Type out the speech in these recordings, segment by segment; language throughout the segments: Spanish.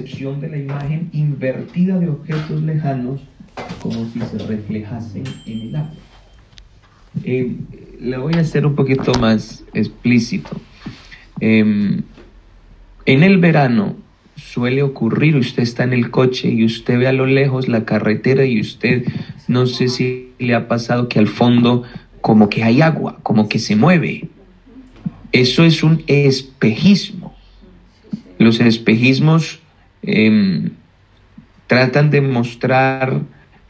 de la imagen invertida de objetos lejanos como si se reflejasen en el agua. Eh, le voy a hacer un poquito más explícito. Em, en el verano suele ocurrir, usted está en el coche y usted ve a lo lejos la carretera y usted no sé si le ha pasado que al fondo como que hay agua, como que se mueve. Eso es un espejismo. Los espejismos em, tratan de mostrar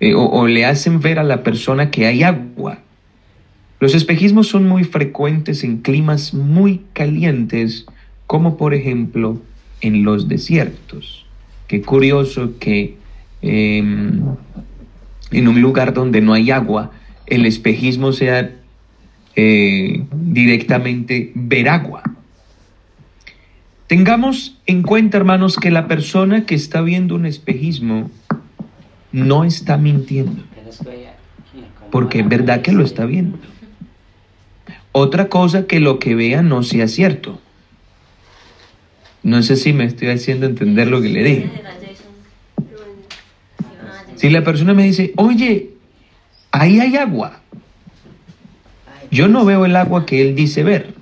eh, o le hacen ver a la persona que hay agua. Los espejismos son muy frecuentes en climas muy calientes, como por ejemplo en los desiertos. Qué curioso que em, en un lugar donde no hay agua, el espejismo sea eh, directamente ver agua. Tengamos en cuenta, hermanos, que la persona que está viendo un espejismo no está mintiendo, porque es verdad que lo está viendo. Otra cosa que lo que vea no sea cierto. No sé si me estoy haciendo entender lo que le dije. Si la persona me dice, oye, ahí hay agua, yo no veo el agua que él dice ver.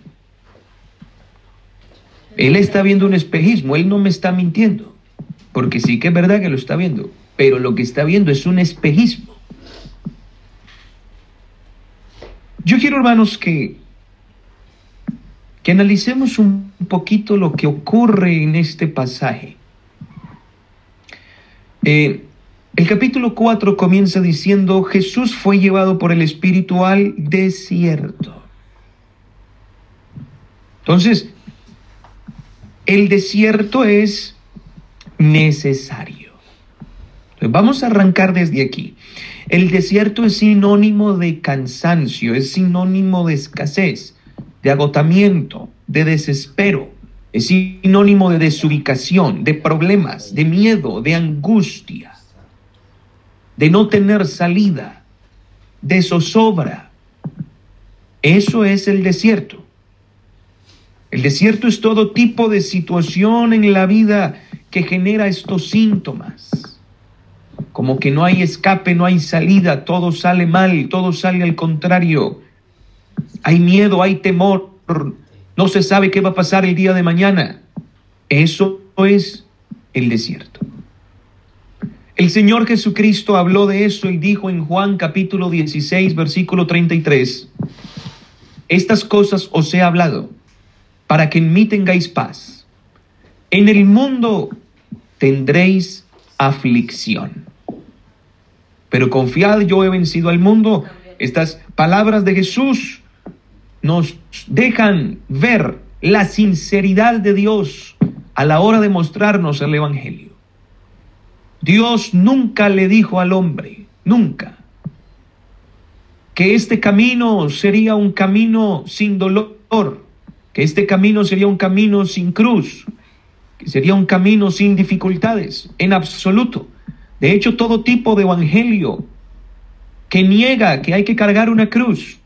Él está viendo un espejismo, él no me está mintiendo, porque sí que es verdad que lo está viendo, pero lo que está viendo es un espejismo. Yo quiero, hermanos, que que analicemos un poquito lo que ocurre en este pasaje. Eh, el capítulo 4 comienza diciendo, Jesús fue llevado por el Espíritu al desierto. Entonces, el desierto es necesario. vamos a arrancar desde aquí. El desierto es sinónimo de cansancio, es sinónimo de escasez de agotamiento, de desespero. Es sinónimo de desubicación, de problemas, de miedo, de angustia, de no tener salida, de zozobra. Eso es el desierto. El desierto es todo tipo de situación en la vida que genera estos síntomas. Como que no hay escape, no hay salida, todo sale mal, todo sale al contrario. Hay miedo, hay temor, no se sabe qué va a pasar el día de mañana. Eso es el desierto. El Señor Jesucristo habló de eso y dijo en Juan capítulo 16, versículo 33, estas cosas os he hablado para que en mí tengáis paz. En el mundo tendréis aflicción. Pero confiad, yo he vencido al mundo. Estas palabras de Jesús nos dejan ver la sinceridad de Dios a la hora de mostrarnos el Evangelio. Dios nunca le dijo al hombre, nunca, que este camino sería un camino sin dolor, que este camino sería un camino sin cruz, que sería un camino sin dificultades, en absoluto. De hecho, todo tipo de evangelio que niega que hay que cargar una cruz,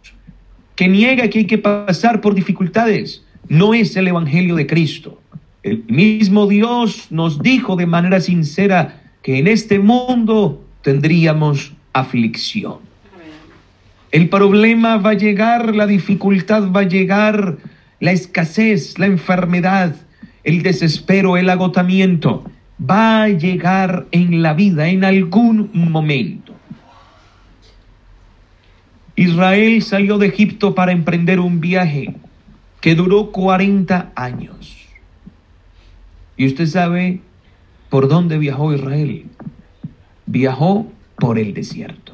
que niega que hay que pasar por dificultades, no es el Evangelio de Cristo. El mismo Dios nos dijo de manera sincera que en este mundo tendríamos aflicción. El problema va a llegar, la dificultad va a llegar, la escasez, la enfermedad, el desespero, el agotamiento, va a llegar en la vida en algún momento. Israel salió de Egipto para emprender un viaje que duró 40 años. ¿Y usted sabe por dónde viajó Israel? Viajó por el desierto.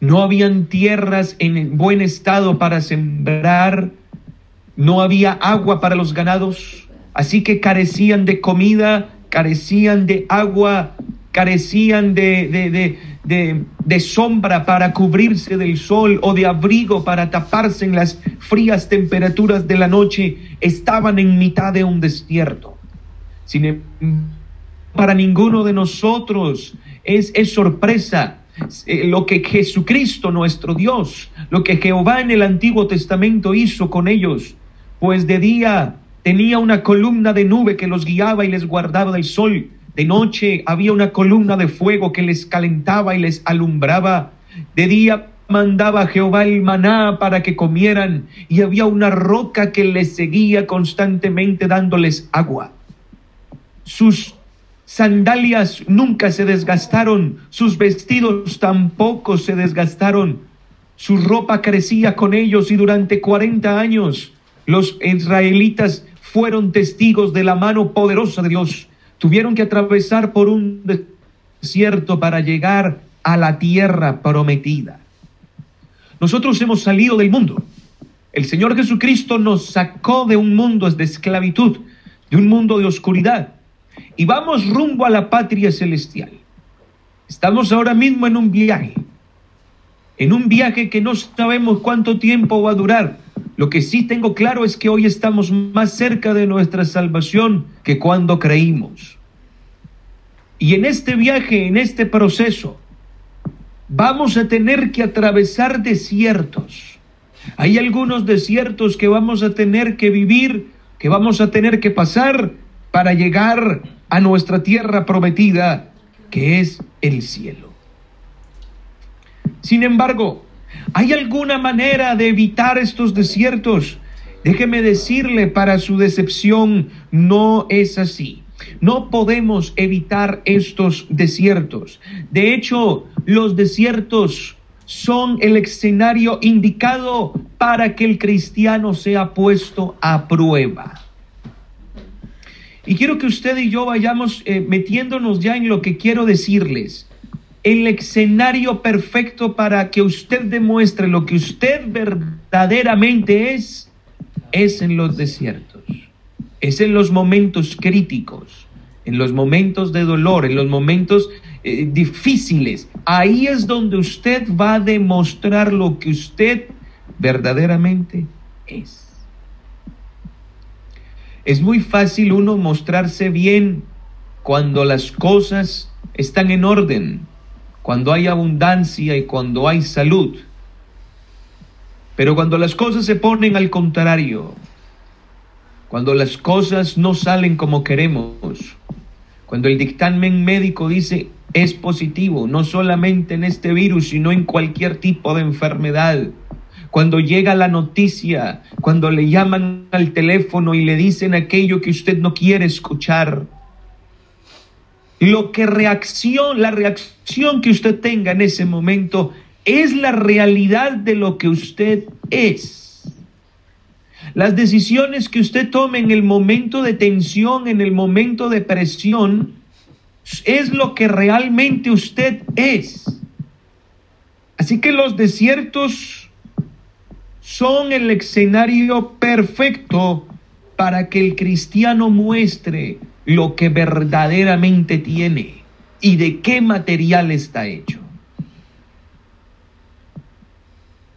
No habían tierras en buen estado para sembrar, no había agua para los ganados, así que carecían de comida, carecían de agua, carecían de, de, sombra para cubrirse del sol o de abrigo para taparse en las frías temperaturas de la noche, estaban en mitad de un desierto. Sin em, para ninguno de nosotros es, es sorpresa eh, lo que Jesucristo nuestro Dios, lo que Jehová en el Antiguo Testamento hizo con ellos, pues de día tenía una columna de nube que los guiaba y les guardaba del sol. De noche había una columna de fuego que les calentaba y les alumbraba. De día mandaba Jehová el maná para que comieran y había una roca que les seguía constantemente dándoles agua. Sus sandalias nunca se desgastaron, sus vestidos tampoco se desgastaron. Su ropa crecía con ellos y durante cuarenta años los israelitas fueron testigos de la mano poderosa de Dios. Tuvieron que atravesar por un desierto para llegar a la tierra prometida. Nosotros hemos salido del mundo. El Señor Jesucristo nos sacó de un mundo de esclavitud, de un mundo de oscuridad, y vamos rumbo a la patria celestial. Estamos ahora mismo en un viaje, en un viaje que no sabemos cuánto tiempo va a durar, lo que sí tengo claro es que hoy estamos más cerca de nuestra salvación que cuando creímos. Y en este viaje, en este proceso, vamos a tener que atravesar desiertos. Hay algunos desiertos que vamos a tener que vivir, que vamos a tener que pasar para llegar a nuestra tierra prometida, que es el cielo. Sin embargo, ¿Hay alguna manera de evitar estos desiertos? Déjeme decirle, para su decepción, no es así. No podemos evitar estos desiertos. De hecho, los desiertos son el escenario indicado para que el cristiano sea puesto a prueba. Y quiero que usted y yo vayamos eh, metiéndonos ya en lo que quiero decirles el escenario perfecto para que usted demuestre lo que usted verdaderamente es, es en los desiertos, es en los momentos críticos, en los momentos de dolor, en los momentos eh, difíciles. Ahí es donde usted va a demostrar lo que usted verdaderamente es. Es muy fácil uno mostrarse bien cuando las cosas están en orden, cuando hay abundancia y cuando hay salud. Pero cuando las cosas se ponen al contrario, cuando las cosas no salen como queremos, cuando el dictamen médico dice es positivo, no solamente en este virus, sino en cualquier tipo de enfermedad, cuando llega la noticia, cuando le llaman al teléfono y le dicen aquello que usted no quiere escuchar, lo que reacción, la reacción que usted tenga en ese momento es la realidad de lo que usted es. Las decisiones que usted tome en el momento de tensión, en el momento de presión, es lo que realmente usted es. Así que los desiertos son el escenario perfecto para que el cristiano muestre lo que verdaderamente tiene y de qué material está hecho.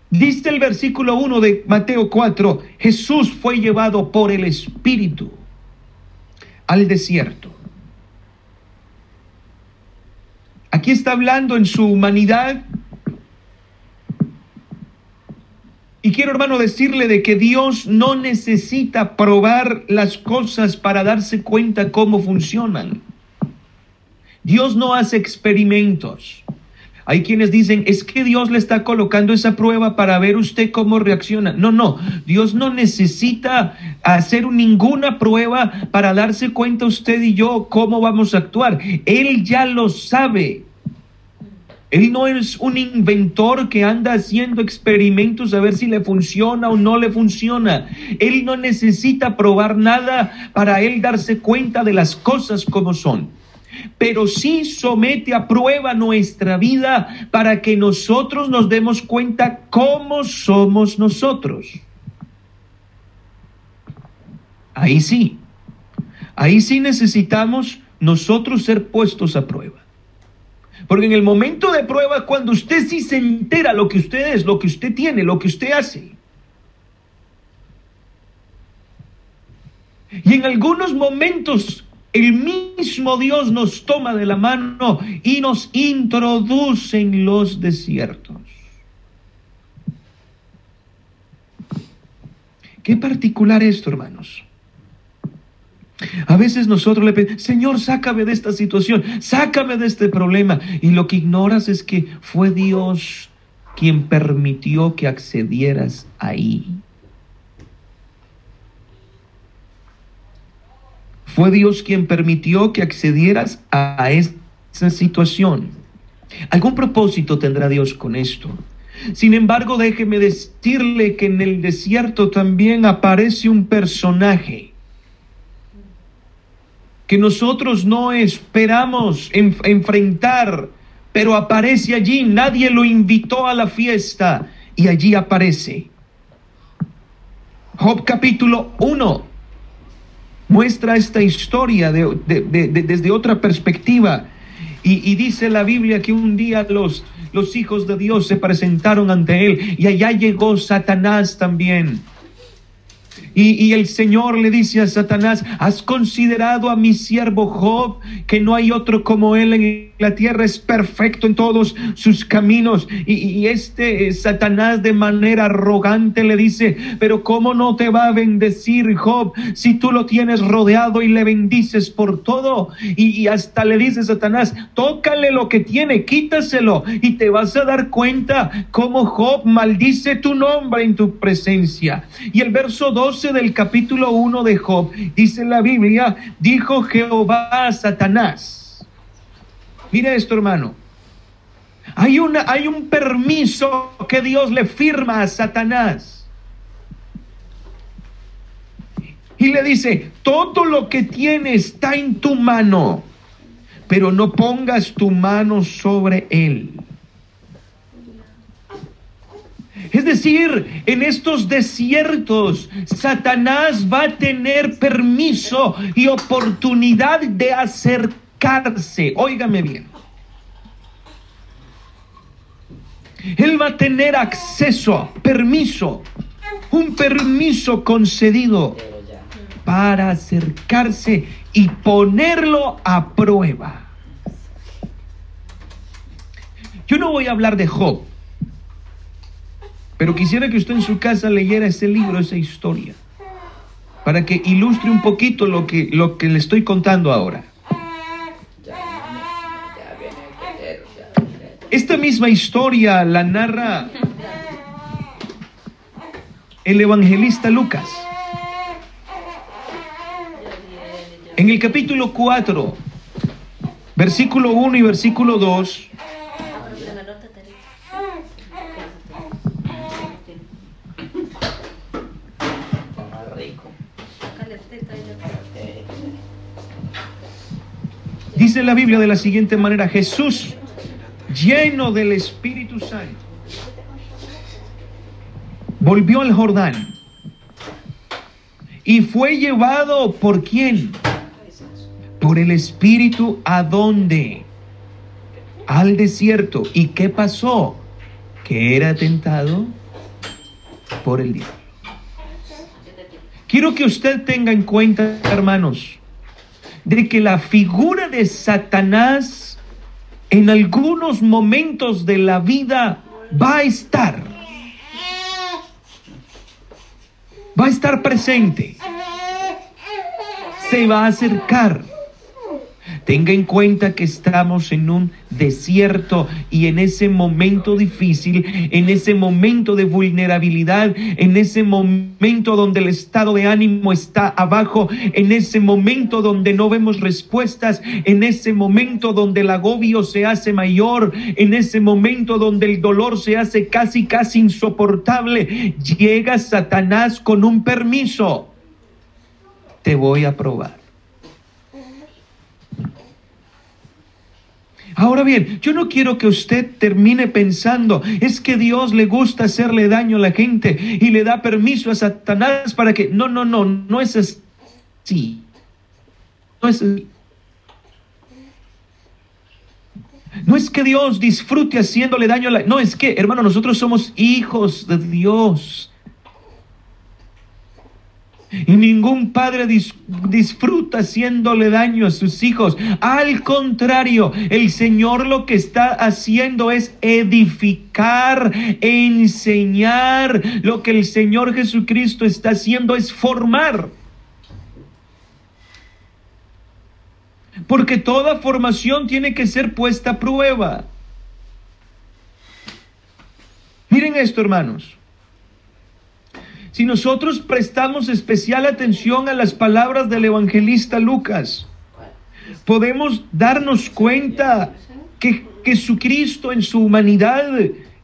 Dice el versículo 1 de Mateo 4, Jesús fue llevado por el Espíritu al desierto. Aquí está hablando en su humanidad Y quiero, hermano, decirle de que Dios no necesita probar las cosas para darse cuenta cómo funcionan. Dios no hace experimentos. Hay quienes dicen, es que Dios le está colocando esa prueba para ver usted cómo reacciona. No, no, Dios no necesita hacer ninguna prueba para darse cuenta usted y yo cómo vamos a actuar. Él ya lo sabe. Él no es un inventor que anda haciendo experimentos a ver si le funciona o no le funciona. Él no necesita probar nada para él darse cuenta de las cosas como son. Pero sí somete a prueba nuestra vida para que nosotros nos demos cuenta cómo somos nosotros. Ahí sí, ahí sí necesitamos nosotros ser puestos a prueba. Porque en el momento de prueba, cuando usted sí se entera lo que usted es, lo que usted tiene, lo que usted hace. Y en algunos momentos el mismo Dios nos toma de la mano y nos introduce en los desiertos. Qué particular esto, hermanos. A veces nosotros le pedimos, Señor, sácame de esta situación, sácame de este problema. Y lo que ignoras es que fue Dios quien permitió que accedieras ahí. Fue Dios quien permitió que accedieras a esa situación. Algún propósito tendrá Dios con esto. Sin embargo, déjeme decirle que en el desierto también aparece un personaje que nosotros no esperamos enfrentar, pero aparece allí, nadie lo invitó a la fiesta y allí aparece. Job capítulo 1 muestra esta historia desde otra perspectiva y, dice la Biblia que un día los hijos de Dios se presentaron ante él y allá llegó Satanás también. Y, el Señor le dice a Satanás, ¿has considerado a mi siervo Job, que no hay otro como él en la tierra, es perfecto en todos sus caminos? Y, este eh, Satanás de manera arrogante le dice, pero ¿cómo no te va a bendecir Job si tú lo tienes rodeado y le bendices por todo? Y, y hasta le dice Satanás, tócale lo que tiene, quítaselo y te vas a dar cuenta cómo Job maldice tu nombre en tu presencia. Y el verso 12 del capítulo 1 de Job, dice la Biblia, dijo Jehová a Satanás. Mira esto, hermano. Hay, una, hay un permiso que Dios le firma a Satanás. Y le dice, todo lo que tiene está en tu mano, pero no pongas tu mano sobre él. Es decir, en estos desiertos, Satanás va a tener permiso y oportunidad de acercarse. Óigame bien. Él va a tener acceso, permiso, un permiso concedido para acercarse y ponerlo a prueba. Yo no voy a hablar de Job, pero quisiera que usted en su casa leyera ese libro, esa historia, para que ilustre un poquito lo que, lo que le estoy contando ahora. Esta misma historia la narra el evangelista Lucas. En el capítulo 4, versículo 1 y versículo 2, Dice la Biblia de la siguiente manera, Jesús, lleno del Espíritu Santo, volvió al Jordán y fue llevado por quién? Por el Espíritu a dónde? Al desierto. ¿Y qué pasó? Que era tentado por el diablo. Quiero que usted tenga en cuenta, hermanos, de que la figura de Satanás en algunos momentos de la vida va a estar. Va a estar presente. Se va a acercar. Tenga en cuenta que estamos en un desierto y en ese momento difícil, en ese momento de vulnerabilidad, en ese momento donde el estado de ánimo está abajo, en ese momento donde no vemos respuestas, en ese momento donde el agobio se hace mayor, en ese momento donde el dolor se hace casi, casi insoportable, llega Satanás con un permiso. Te voy a probar. Ahora bien, yo no quiero que usted termine pensando, es que Dios le gusta hacerle daño a la gente y le da permiso a Satanás para que... No, no, no, no es así. No es así. No es que Dios disfrute haciéndole daño a la... No, es que, hermano, nosotros somos hijos de Dios. Y ningún padre disfruta haciéndole daño a sus hijos. Al contrario, el Señor lo que está haciendo es edificar, enseñar. Lo que el Señor Jesucristo está haciendo es formar. Porque toda formación tiene que ser puesta a prueba. Miren esto, hermanos. Si nosotros prestamos especial atención a las palabras del evangelista Lucas, podemos darnos cuenta que Jesucristo en su humanidad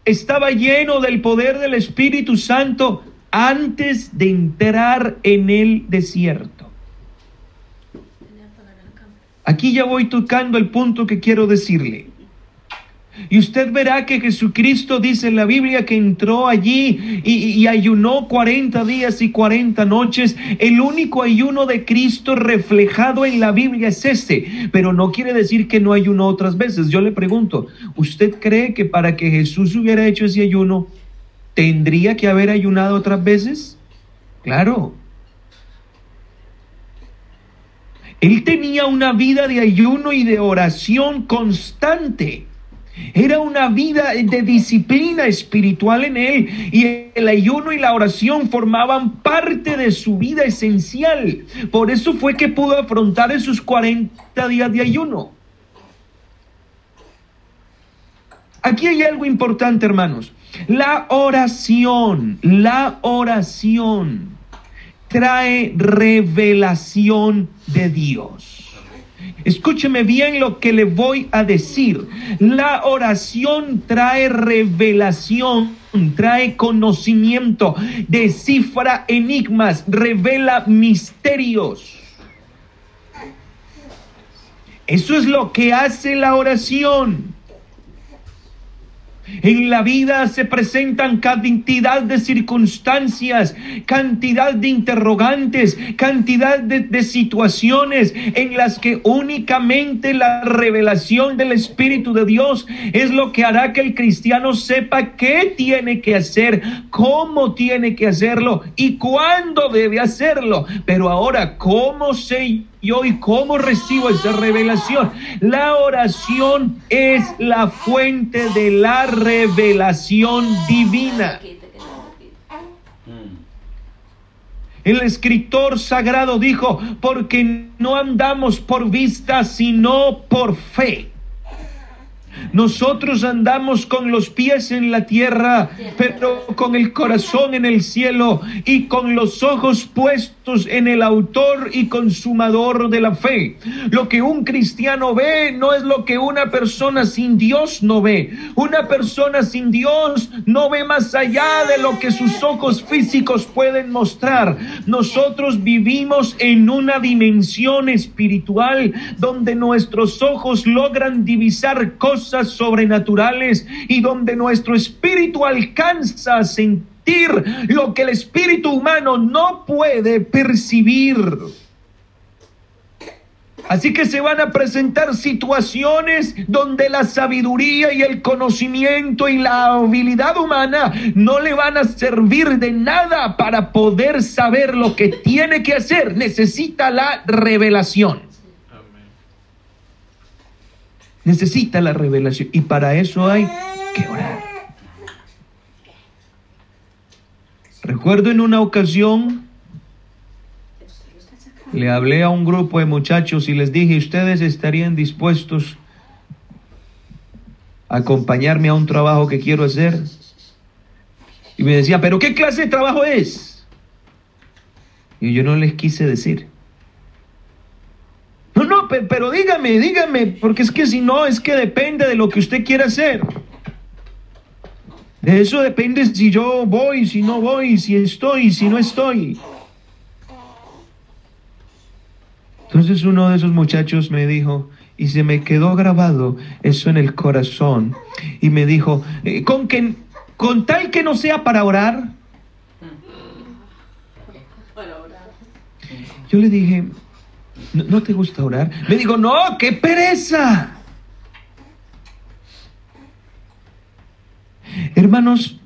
estaba lleno del poder del Espíritu Santo antes de entrar en el desierto. Aquí ya voy tocando el punto que quiero decirle. Y usted verá que Jesucristo dice en la Biblia que entró allí y, ayunó 40 días y 40 noches. El único ayuno de Cristo reflejado en la Biblia es este, pero no quiere decir que no ayunó otras veces. Yo le pregunto, ¿usted cree que para que Jesús hubiera hecho ese ayuno, tendría que haber ayunado otras veces? Claro. Él tenía una vida de ayuno y de oración constante. Era una vida de disciplina espiritual en él y el ayuno y la oración formaban parte de su vida esencial. Por eso fue que pudo afrontar esos 40 días de ayuno. Aquí hay algo importante, hermanos. La oración, la oración trae revelación de Dios. Escúcheme bien lo que le voy a decir. La oración trae revelación, trae conocimiento, descifra enigmas, revela misterios. Eso es lo que hace la oración. En la vida se presentan cantidad de circunstancias, cantidad de interrogantes, cantidad de, situaciones en las que únicamente la revelación del Espíritu de Dios es lo que hará que el cristiano sepa qué tiene que hacer, cómo tiene que hacerlo y cuándo debe hacerlo. Pero ahora, ¿cómo sé y cómo recibo esa revelación? La oración es la fuente de la revelación divina. El escritor sagrado dijo, porque no andamos por vista, sino por fe. Nosotros andamos con los pies en la tierra, pero con el corazón en el cielo y con los ojos puestos en el autor y consumador de la fe. Lo que un cristiano ve no es lo que una persona sin Dios no ve. Una persona sin Dios no ve más allá de lo que sus ojos físicos pueden mostrar. Nosotros vivimos en una dimensión espiritual donde nuestros ojos logran divisar cosas sobrenaturales y donde nuestro espíritu alcanza a sentir lo que el espíritu humano no puede percibir. Así que se van a presentar situaciones donde la sabiduría y el conocimiento y la habilidad humana no le van a servir de nada para poder saber lo que tiene que hacer. Necesita la revelación. Necesita la revelación y para eso hay que orar. Recuerdo en una ocasión, le hablé a un grupo de muchachos y les dije, ¿ustedes estarían dispuestos a acompañarme a un trabajo que quiero hacer? Y me decían, ¿pero qué clase de trabajo es? Y yo no les quise decir pero dígame, dígame, porque es que si no, es que depende de lo que usted quiera hacer. De eso depende si yo voy, si no voy, si estoy, si no estoy. Entonces uno de esos muchachos me dijo, y se me quedó grabado eso en el corazón, y me dijo, eh, con, que, con tal que no sea para orar. Yo le dije, ¿No, te gusta orar? Me digo, no, qué pereza. Hermanos,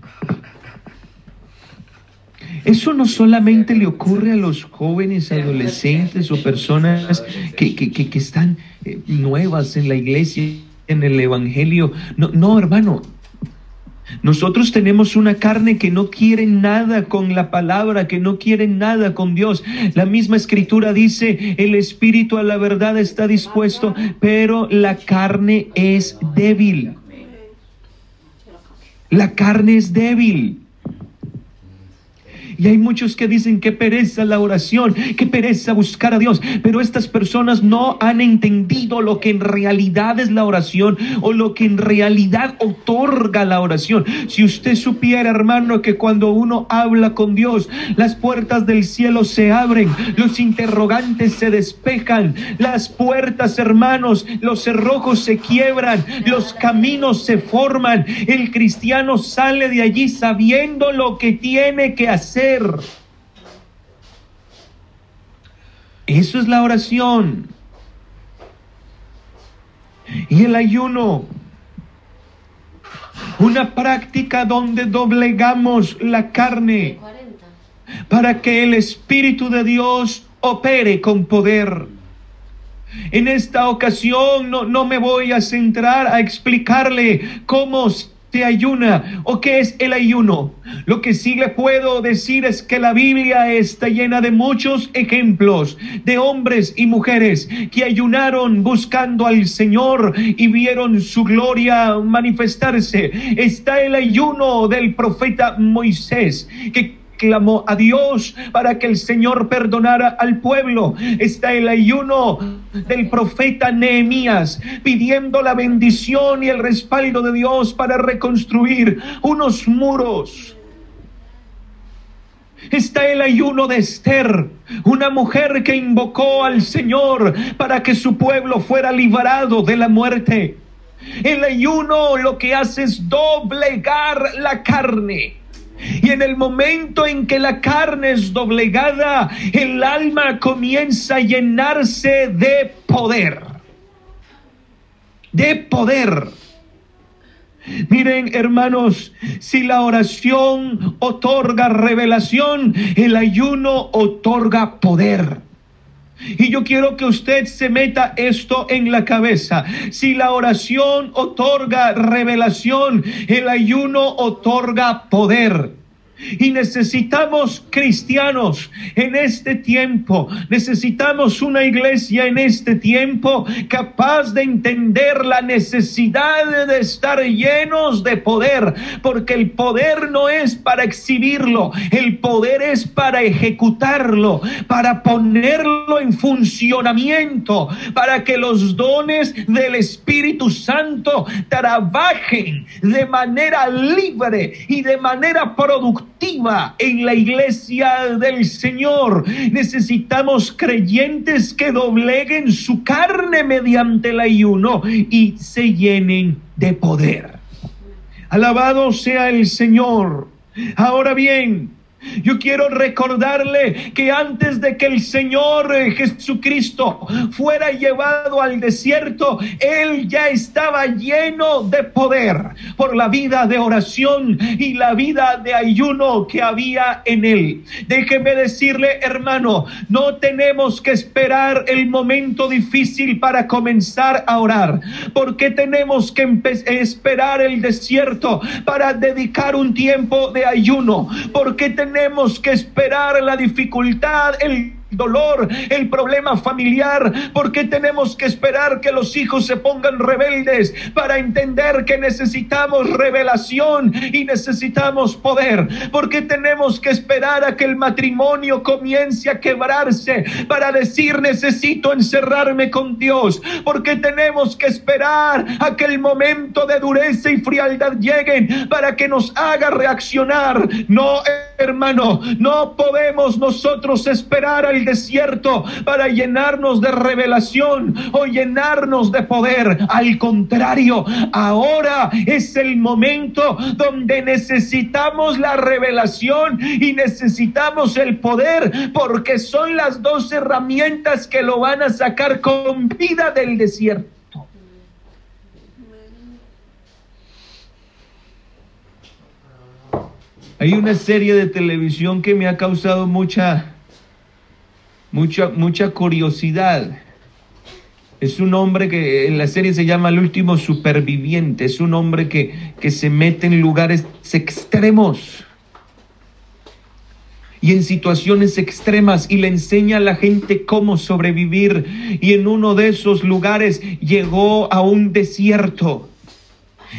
eso no solamente le ocurre a los jóvenes, adolescentes o personas que, que, están eh, nuevas en la iglesia, en el Evangelio. No, no, hermano. Nosotros tenemos una carne que no quiere nada con la palabra, que no quiere nada con Dios. La misma escritura dice, el espíritu a la verdad está dispuesto, pero la carne es débil. La carne es débil. Y hay muchos que dicen que pereza la oración, que pereza buscar a Dios, pero estas personas no han entendido lo que en realidad es la oración o lo que en realidad otorga la oración. Si usted supiera, hermano, que cuando uno habla con Dios, las puertas del cielo se abren, los interrogantes se despejan, las puertas, hermanos, los cerrojos se quiebran, los caminos se forman, el cristiano sale de allí sabiendo lo que tiene que hacer eso es la oración. Y el ayuno, una práctica donde doblegamos la carne para que el Espíritu de Dios opere con poder. En esta ocasión no, no me voy a centrar a explicarle cómo te ayuna o qué es el ayuno. Lo que sí le puedo decir es que la Biblia está llena de muchos ejemplos de hombres y mujeres que ayunaron buscando al Señor y vieron su gloria manifestarse. Está el ayuno del profeta Moisés que clamó a Dios para que el Señor perdonara al pueblo. Está el ayuno del profeta Nehemías pidiendo la bendición y el respaldo de Dios para reconstruir unos muros. Está el ayuno de Esther, una mujer que invocó al Señor para que su pueblo fuera liberado de la muerte. El ayuno lo que hace es doblegar la carne y en el momento en que la carne es doblegada, el alma comienza a llenarse de poder. De poder. Miren, hermanos, si la oración otorga revelación, el ayuno otorga poder. Y yo quiero que usted se meta esto en la cabeza. Si la oración otorga revelación, el ayuno otorga poder. Y necesitamos cristianos en este tiempo. Necesitamos una iglesia en este tiempo capaz de entender la necesidad de estar llenos de poder. Porque el poder no es para exhibirlo. El poder es para ejecutarlo, para ponerlo en funcionamiento, para que los dones del Espíritu Santo trabajen de manera libre y de manera productiva en la iglesia del Señor. Necesitamos creyentes que dobleguen su carne mediante el ayuno y se llenen de poder. Alabado sea el Señor. Ahora bien, yo quiero recordarle que antes de que el Señor eh, Jesucristo fuera llevado al desierto, Él ya estaba lleno de poder por la vida de oración y la vida de ayuno que había en Él. Déjeme decirle, hermano, no tenemos que esperar el momento difícil para comenzar a orar. porque tenemos que esperar el desierto para dedicar un tiempo de ayuno? porque tenemos tenemos que esperar la dificultad, el dolor, el problema familiar, porque tenemos que esperar que los hijos se pongan rebeldes para entender que necesitamos revelación y necesitamos poder, porque tenemos que esperar a que el matrimonio comience a quebrarse para decir necesito encerrarme con Dios, porque tenemos que esperar a que el momento de dureza y frialdad lleguen para que nos haga reaccionar. No, hermano, no podemos nosotros esperar al desierto para llenarnos de revelación o llenarnos de poder. Al contrario, ahora es el momento donde necesitamos la revelación y necesitamos el poder porque son las dos herramientas que lo van a sacar con vida del desierto. Hay una serie de televisión que me ha causado mucha mucha, mucha curiosidad. Es un hombre que en la serie se llama El último superviviente. Es un hombre que, que se mete en lugares extremos y en situaciones extremas y le enseña a la gente cómo sobrevivir. Y en uno de esos lugares llegó a un desierto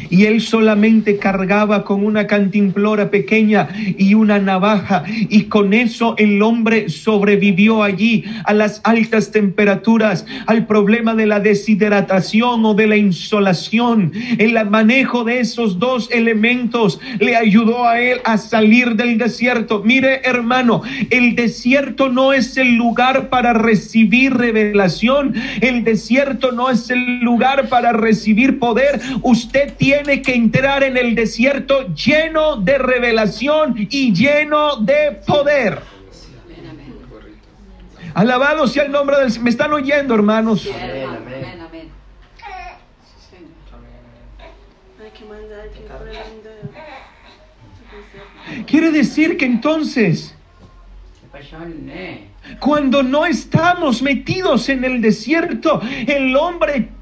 y él solamente cargaba con una cantimplora pequeña y una navaja y con eso el hombre sobrevivió allí a las altas temperaturas, al problema de la deshidratación o de la insolación. El manejo de esos dos elementos le ayudó a él a salir del desierto. Mire hermano, el desierto no es el lugar para recibir revelación, el desierto no es el lugar para recibir poder. Usted tiene que entrar en el desierto lleno de revelación y lleno de poder. Alabado sea el nombre del... ¿Me están oyendo, hermanos? Quiere decir que entonces, cuando no estamos metidos en el desierto, el hombre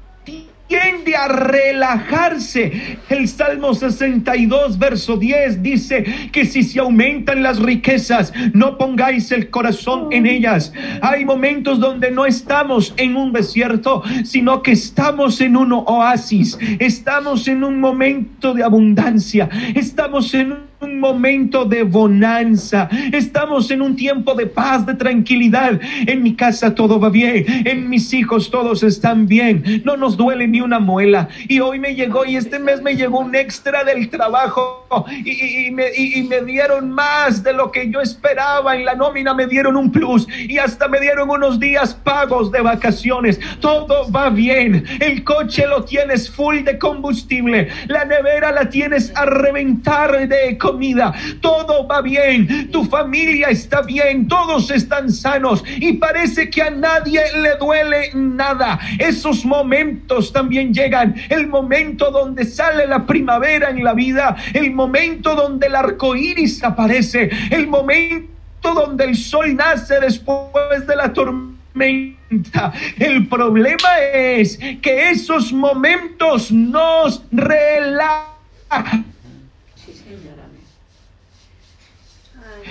tiende a relajarse. El Salmo 62, verso 10 dice que si se aumentan las riquezas, no pongáis el corazón en ellas. Hay momentos donde no estamos en un desierto, sino que estamos en un oasis. Estamos en un momento de abundancia. Estamos en un un momento de bonanza. Estamos en un tiempo de paz, de tranquilidad. En mi casa todo va bien. En mis hijos todos están bien. No nos duele ni una muela. Y hoy me llegó y este mes me llegó un extra del trabajo y, me, me dieron más de lo que yo esperaba. En la nómina me dieron un plus y hasta me dieron unos días pagos de vacaciones. Todo va bien. El coche lo tienes full de combustible. La nevera la tienes a reventar de combustible comida, todo va bien, tu familia está bien, todos están sanos. Y parece que a nadie le duele nada. Esos momentos también llegan, el momento donde sale la primavera en la vida, el momento donde el arco iris aparece, el momento donde el sol nace después de la tormenta. El problema es que esos momentos nos relajan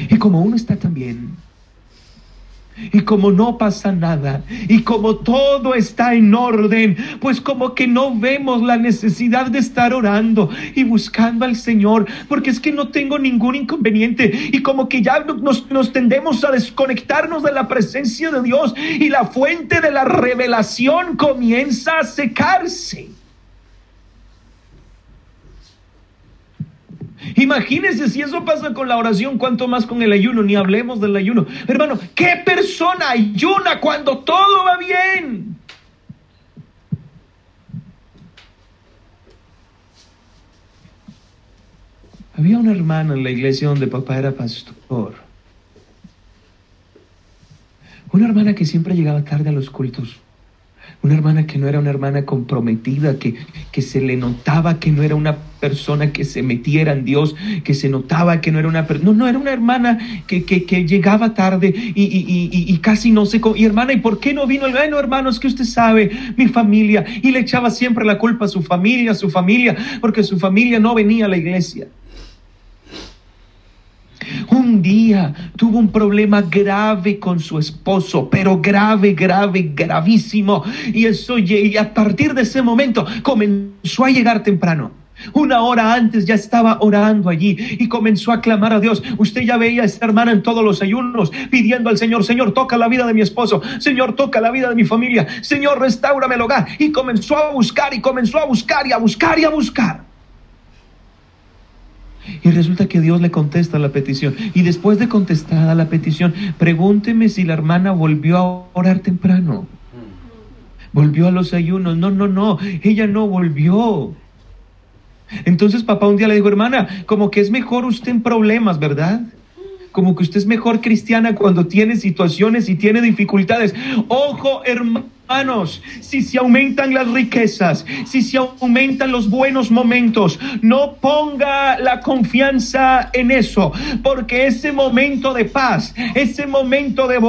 Y como uno está también, y como no pasa nada, y como todo está en orden, pues como que no vemos la necesidad de estar orando y buscando al Señor, porque es que no tengo ningún inconveniente, y como que ya nos, nos tendemos a desconectarnos de la presencia de Dios, y la fuente de la revelación comienza a secarse. Imagínense si eso pasa con la oración, cuánto más con el ayuno, ni hablemos del ayuno. Hermano, ¿qué persona ayuna cuando todo va bien? Había una hermana en la iglesia donde papá era pastor. Una hermana que siempre llegaba tarde a los cultos. Una hermana que no era una hermana comprometida, que, que se le notaba que no era una persona que se metiera en Dios, que se notaba que no era una persona, no, no, era una hermana que, que, que llegaba tarde y, y, y, y, casi no se... Y hermana, ¿y por qué no vino? Bueno, hermano, es que usted sabe, mi familia, y le echaba siempre la culpa a su familia, a su familia, porque su familia no venía a la iglesia. Un día tuvo un problema grave con su esposo, pero grave, grave, gravísimo. Y eso, y a partir de ese momento comenzó a llegar temprano. Una hora antes ya estaba orando allí y comenzó a clamar a Dios. Usted ya veía a esta hermana en todos los ayunos pidiendo al Señor, Señor, toca la vida de mi esposo, Señor, toca la vida de mi familia, Señor, restaurame el hogar. Y comenzó a buscar y comenzó a buscar y a buscar y a buscar. Y resulta que Dios le contesta la petición. Y después de contestada la petición, pregúnteme si la hermana volvió a orar temprano. Volvió a los ayunos. No, no, no. Ella no volvió. Entonces papá un día le dijo, hermana, como que es mejor usted en problemas, ¿verdad? Como que usted es mejor cristiana cuando tiene situaciones y tiene dificultades. Ojo, hermano Hermanos, si se aumentan las riquezas, si se aumentan los buenos momentos, no ponga la confianza en eso, porque ese momento de paz, ese momento de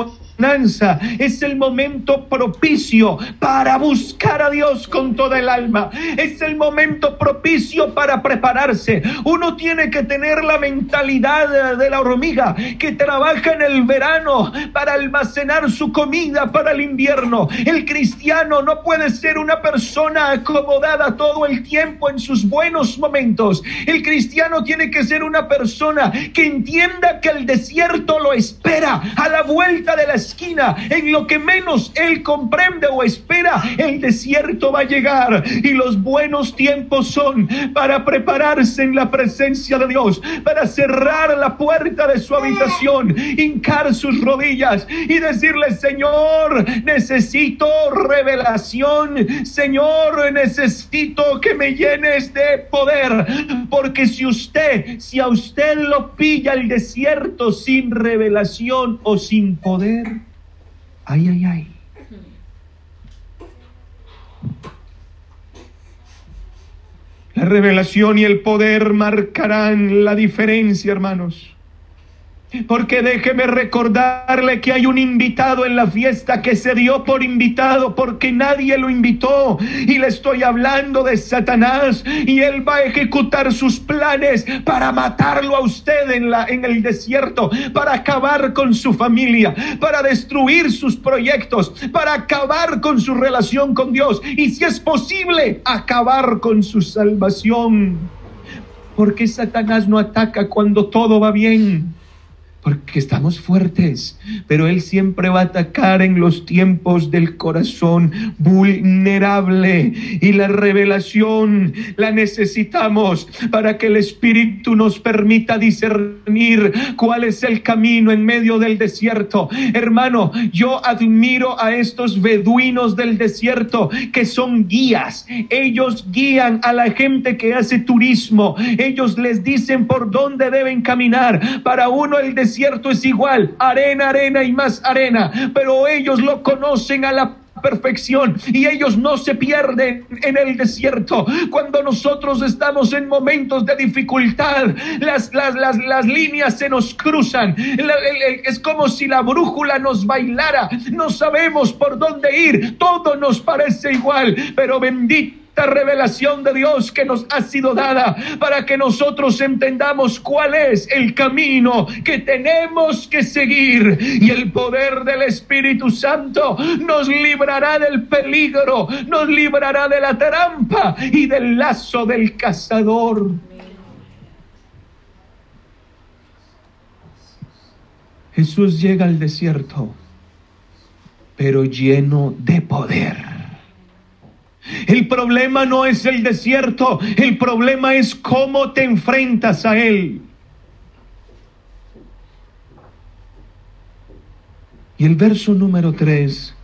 es el momento propicio para buscar a Dios con toda el alma. Es el momento propicio para prepararse. Uno tiene que tener la mentalidad de la hormiga que trabaja en el verano para almacenar su comida para el invierno. El cristiano no puede ser una persona acomodada todo el tiempo en sus buenos momentos. El cristiano tiene que ser una persona que entienda que el desierto lo espera a la vuelta de la en lo que menos él comprende o espera, el desierto va a llegar. Y los buenos tiempos son para prepararse en la presencia de Dios, para cerrar la puerta de su habitación, hincar sus rodillas y decirle, Señor, necesito revelación, Señor, necesito que me llenes de poder, porque si usted, si a usted lo pilla el desierto sin revelación o sin poder, Ay, ay, ay. La revelación y el poder marcarán la diferencia, hermanos. Porque déjeme recordarle que hay un invitado en la fiesta que se dio por invitado porque nadie lo invitó. Y le estoy hablando de Satanás y él va a ejecutar sus planes para matarlo a usted en, la, en el desierto, para acabar con su familia, para destruir sus proyectos, para acabar con su relación con Dios y si es posible, acabar con su salvación. Porque Satanás no ataca cuando todo va bien porque estamos fuertes, pero Él siempre va a atacar en los tiempos del corazón vulnerable y la revelación la necesitamos para que el Espíritu nos permita discernir cuál es el camino en medio del desierto. Hermano, yo admiro a estos beduinos del desierto que son guías. Ellos guían a la gente que hace turismo. Ellos les dicen por dónde deben caminar. Para uno el desierto desierto es igual, arena, arena y más arena, pero ellos lo conocen a la perfección y ellos no se pierden en el desierto. Cuando nosotros estamos en momentos de dificultad, las, las, las, las líneas se nos cruzan. es como si la brújula nos bailara. No sabemos por dónde ir. Todo nos parece igual, pero bendito revelación de Dios que nos ha sido dada para que nosotros entendamos cuál es el camino que tenemos que seguir y el poder del Espíritu Santo nos librará del peligro, nos librará de la trampa y del lazo del cazador. Jesús llega al desierto, pero lleno de poder. El problema no es el desierto, el problema es cómo te enfrentas a él. Y el verso número 3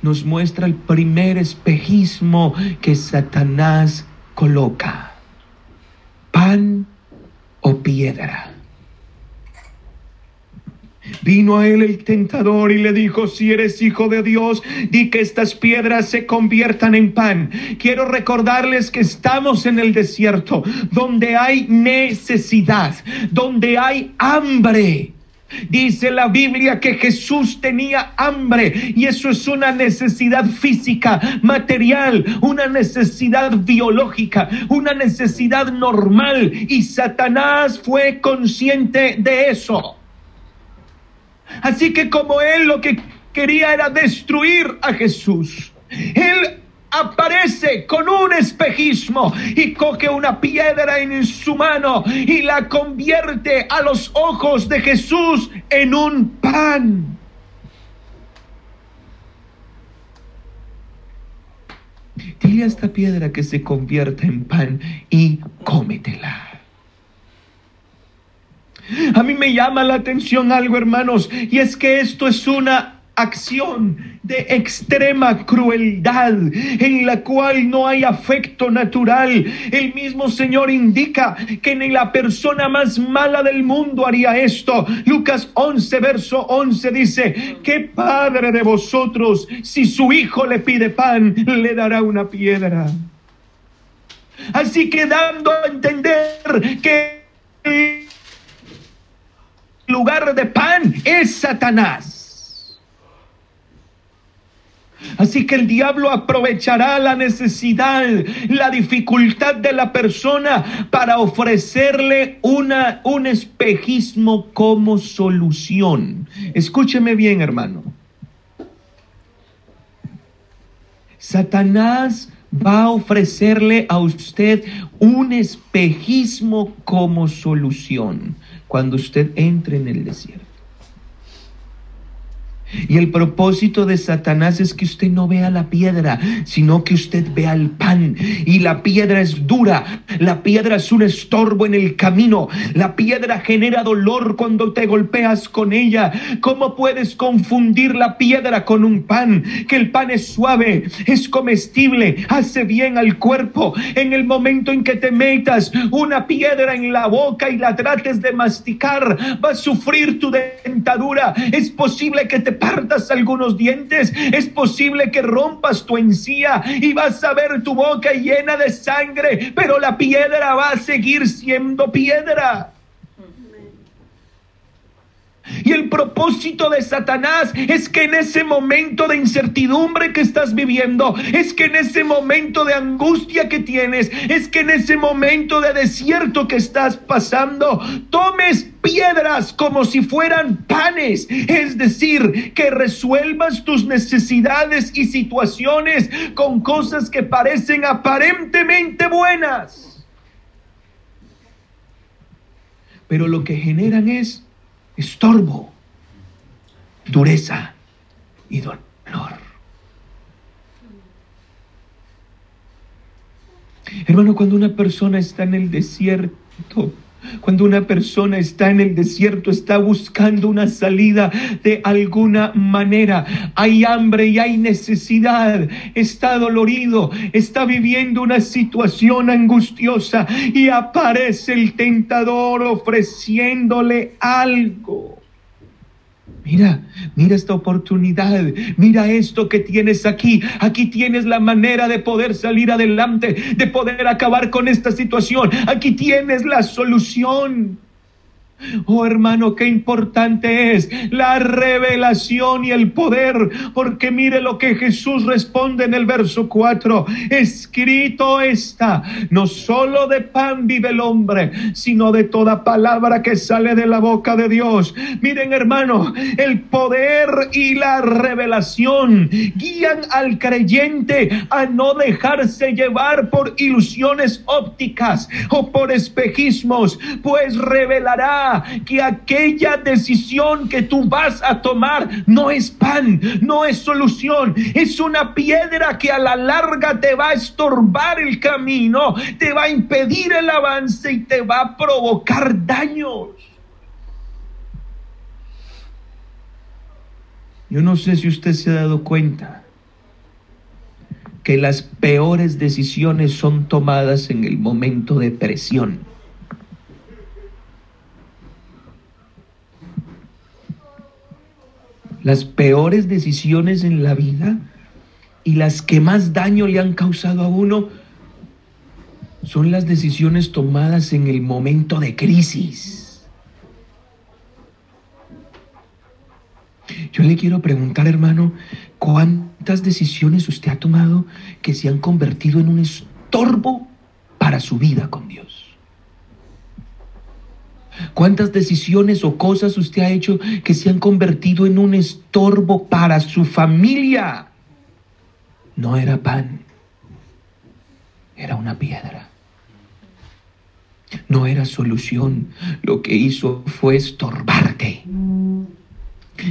nos muestra el primer espejismo que Satanás coloca. Pan o piedra. Vino a él el tentador y le dijo, si eres hijo de Dios, di que estas piedras se conviertan en pan. Quiero recordarles que estamos en el desierto, donde hay necesidad, donde hay hambre. Dice la Biblia que Jesús tenía hambre y eso es una necesidad física, material, una necesidad biológica, una necesidad normal y Satanás fue consciente de eso. Así que como él lo que quería era destruir a Jesús, él aparece con un espejismo y coge una piedra en su mano y la convierte a los ojos de Jesús en un pan. Dile a esta piedra que se convierta en pan y cómetela. A mí me llama la atención algo, hermanos, y es que esto es una acción de extrema crueldad en la cual no hay afecto natural. El mismo Señor indica que ni la persona más mala del mundo haría esto. Lucas 11, verso 11 dice, ¿qué padre de vosotros si su hijo le pide pan le dará una piedra? Así que dando a entender que lugar de pan es Satanás. Así que el diablo aprovechará la necesidad, la dificultad de la persona para ofrecerle una, un espejismo como solución. Escúcheme bien, hermano. Satanás va a ofrecerle a usted un espejismo como solución cuando usted entre en el desierto. Y el propósito de Satanás es que usted no vea la piedra, sino que usted vea el pan. Y la piedra es dura, la piedra es un estorbo en el camino, la piedra genera dolor cuando te golpeas con ella. ¿Cómo puedes confundir la piedra con un pan? Que el pan es suave, es comestible, hace bien al cuerpo. En el momento en que te metas una piedra en la boca y la trates de masticar, va a sufrir tu dentadura. Es posible que te partas algunos dientes, es posible que rompas tu encía y vas a ver tu boca llena de sangre, pero la piedra va a seguir siendo piedra. Y el propósito de Satanás es que en ese momento de incertidumbre que estás viviendo, es que en ese momento de angustia que tienes, es que en ese momento de desierto que estás pasando, tomes piedras como si fueran panes. Es decir, que resuelvas tus necesidades y situaciones con cosas que parecen aparentemente buenas. Pero lo que generan es estorbo, dureza y dolor. Hermano, cuando una persona está en el desierto, cuando una persona está en el desierto, está buscando una salida de alguna manera. Hay hambre y hay necesidad. Está dolorido, está viviendo una situación angustiosa y aparece el tentador ofreciéndole algo. Mira, mira esta oportunidad, mira esto que tienes aquí. Aquí tienes la manera de poder salir adelante, de poder acabar con esta situación. Aquí tienes la solución. Oh hermano, qué importante es la revelación y el poder, porque mire lo que Jesús responde en el verso 4. Escrito está, no solo de pan vive el hombre, sino de toda palabra que sale de la boca de Dios. Miren hermano, el poder y la revelación guían al creyente a no dejarse llevar por ilusiones ópticas o por espejismos, pues revelará que aquella decisión que tú vas a tomar no es pan, no es solución, es una piedra que a la larga te va a estorbar el camino, te va a impedir el avance y te va a provocar daños. Yo no sé si usted se ha dado cuenta que las peores decisiones son tomadas en el momento de presión. Las peores decisiones en la vida y las que más daño le han causado a uno son las decisiones tomadas en el momento de crisis. Yo le quiero preguntar, hermano, ¿cuántas decisiones usted ha tomado que se han convertido en un estorbo para su vida con Dios? ¿Cuántas decisiones o cosas usted ha hecho que se han convertido en un estorbo para su familia? No era pan, era una piedra. No era solución. Lo que hizo fue estorbarte,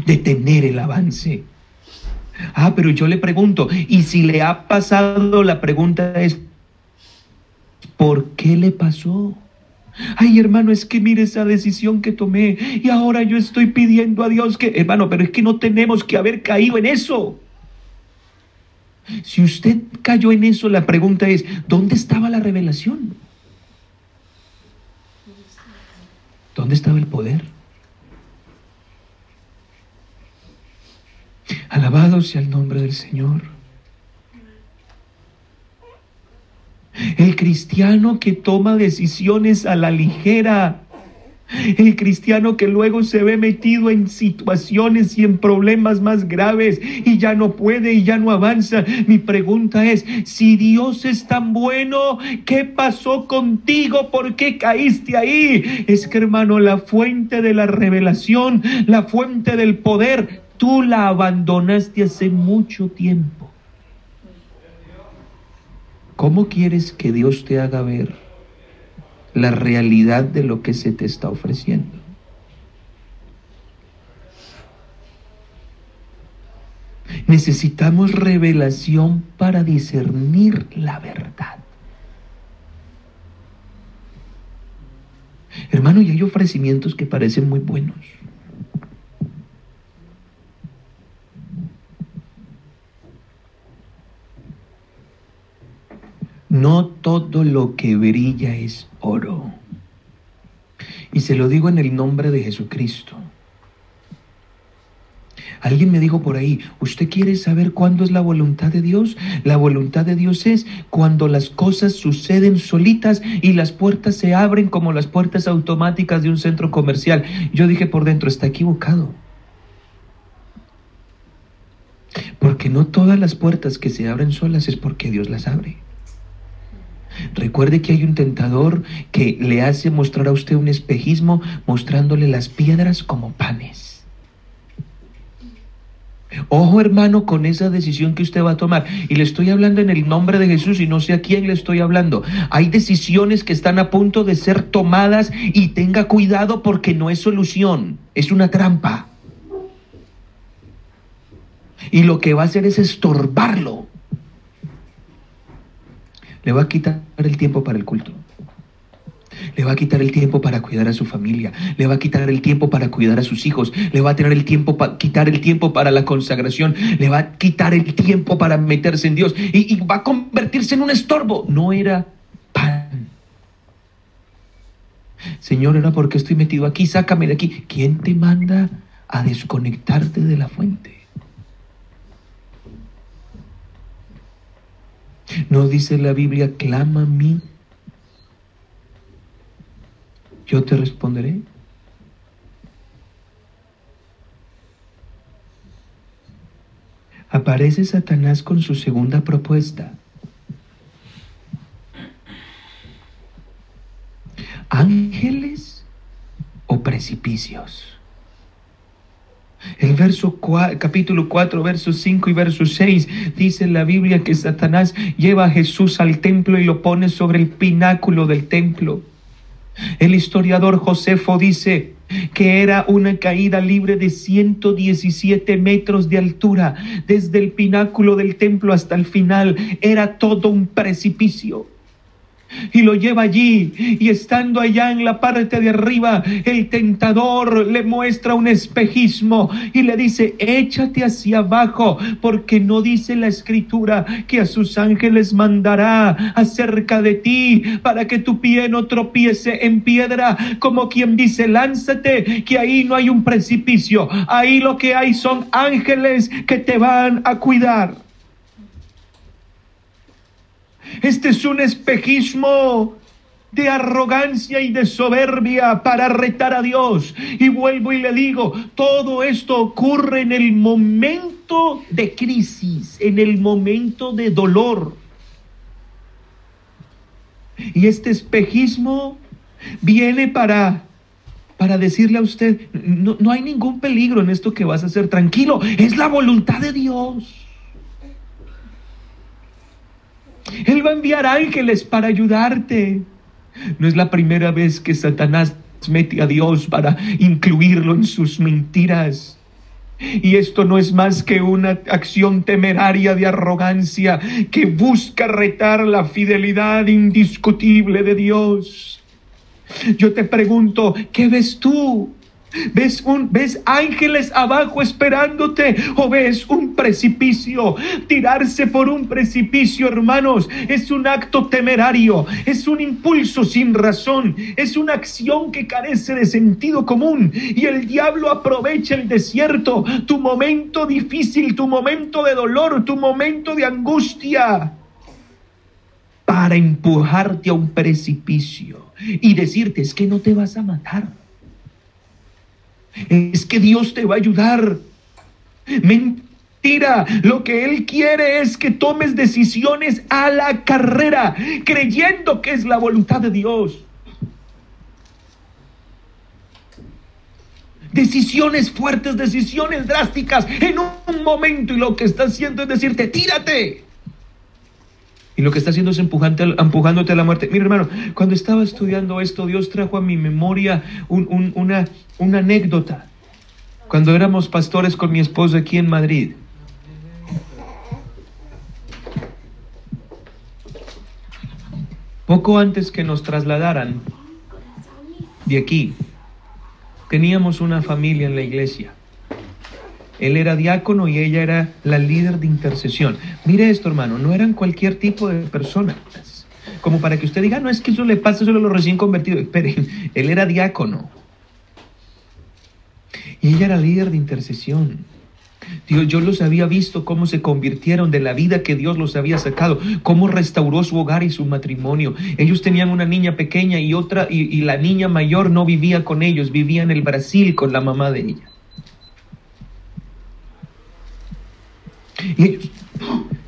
detener el avance. Ah, pero yo le pregunto, y si le ha pasado, la pregunta es, ¿por qué le pasó? Ay, hermano, es que mire esa decisión que tomé y ahora yo estoy pidiendo a Dios que, hermano, pero es que no tenemos que haber caído en eso. Si usted cayó en eso, la pregunta es, ¿dónde estaba la revelación? ¿Dónde estaba el poder? Alabado sea el nombre del Señor. El cristiano que toma decisiones a la ligera El cristiano que luego se ve metido en situaciones y en problemas más graves y ya no puede y ya no avanza. Mi pregunta es, si Dios es tan bueno, ¿qué pasó contigo? ¿Por qué caíste ahí? Es que hermano, la fuente de la revelación, la fuente del poder, tú la abandonaste hace mucho tiempo. ¿Cómo quieres que Dios te haga ver? la realidad de lo que se te está ofreciendo. Necesitamos revelación para discernir la verdad. Hermano, y hay ofrecimientos que parecen muy buenos. No todo lo que brilla es oro. Y se lo digo en el nombre de Jesucristo. Alguien me dijo por ahí, ¿usted quiere saber cuándo es la voluntad de Dios? La voluntad de Dios es cuando las cosas suceden solitas y las puertas se abren como las puertas automáticas de un centro comercial. Yo dije por dentro, está equivocado. Porque no todas las puertas que se abren solas es porque Dios las abre. Recuerde que hay un tentador que le hace mostrar a usted un espejismo mostrándole las piedras como panes. Ojo hermano con esa decisión que usted va a tomar. Y le estoy hablando en el nombre de Jesús y no sé a quién le estoy hablando. Hay decisiones que están a punto de ser tomadas y tenga cuidado porque no es solución, es una trampa. Y lo que va a hacer es estorbarlo le va a quitar el tiempo para el culto. Le va a quitar el tiempo para cuidar a su familia. Le va a quitar el tiempo para cuidar a sus hijos. Le va a tener el tiempo para quitar el tiempo para la consagración. Le va a quitar el tiempo para meterse en Dios. Y, y va a convertirse en un estorbo. No era pan. Señor, ¿era por qué estoy metido aquí? Sácame de aquí. ¿Quién te manda a desconectarte de la fuente? ¿No dice la Biblia, clama a mí? Yo te responderé. Aparece Satanás con su segunda propuesta. ¿Ángeles o precipicios? El verso capítulo 4, versos 5 y verso 6 dice en la Biblia que Satanás lleva a Jesús al templo y lo pone sobre el pináculo del templo. El historiador Josefo dice que era una caída libre de 117 metros de altura, desde el pináculo del templo hasta el final. Era todo un precipicio y lo lleva allí. Y estando allá en la parte de arriba el tentador le muestra un espejismo y le dice échate hacia abajo porque no dice la escritura que a sus ángeles mandará acerca de ti para que tu pie no tropiece en piedra como quien dice lánzate que ahí no hay un precipicio. Ahí lo que hay son ángeles que te van a cuidar este es un espejismo de arrogancia y de soberbia para retar a Dios. Y vuelvo y le digo, todo esto ocurre en el momento de crisis, en el momento de dolor. Y este espejismo viene para para decirle a usted, no, no hay ningún peligro en esto que vas a hacer, tranquilo, es la voluntad de Dios. Él va a enviar ángeles para ayudarte. No es la primera vez que Satanás mete a Dios para incluirlo en sus mentiras. Y esto no es más que una acción temeraria de arrogancia que busca retar la fidelidad indiscutible de Dios. Yo te pregunto, ¿qué ves tú? ¿Ves, un, ¿Ves ángeles abajo esperándote o ves un precipicio? Tirarse por un precipicio, hermanos, es un acto temerario, es un impulso sin razón, es una acción que carece de sentido común y el diablo aprovecha el desierto, tu momento difícil, tu momento de dolor, tu momento de angustia para empujarte a un precipicio y decirte es que no te vas a matar es que Dios te va a ayudar. Mentira, lo que Él quiere es que tomes decisiones a la carrera, creyendo que es la voluntad de Dios. Decisiones fuertes, decisiones drásticas en un momento y lo que está haciendo es decirte, tírate. Y lo que está haciendo es empujándote a la muerte. Mira, hermano, cuando estaba estudiando esto, Dios trajo a mi memoria una, anécdota. Cuando éramos pastores con mi esposa aquí en Madrid. Poco antes que nos trasladaran de aquí, teníamos una familia en la iglesia. Él era diácono y ella era la líder de intercesión. Mire esto, hermano, no eran cualquier tipo de personas. Como para que usted diga, no es que eso le pasa solo a los recién convertidos. Esperen, él era diácono. Y ella era líder de intercesión. Dios, yo los había visto cómo se convirtieron de la vida que Dios los había sacado, cómo restauró su hogar y su matrimonio. Ellos tenían una niña pequeña y otra, y, y la niña mayor no vivía con ellos, vivía en el Brasil con la mamá de ella. Y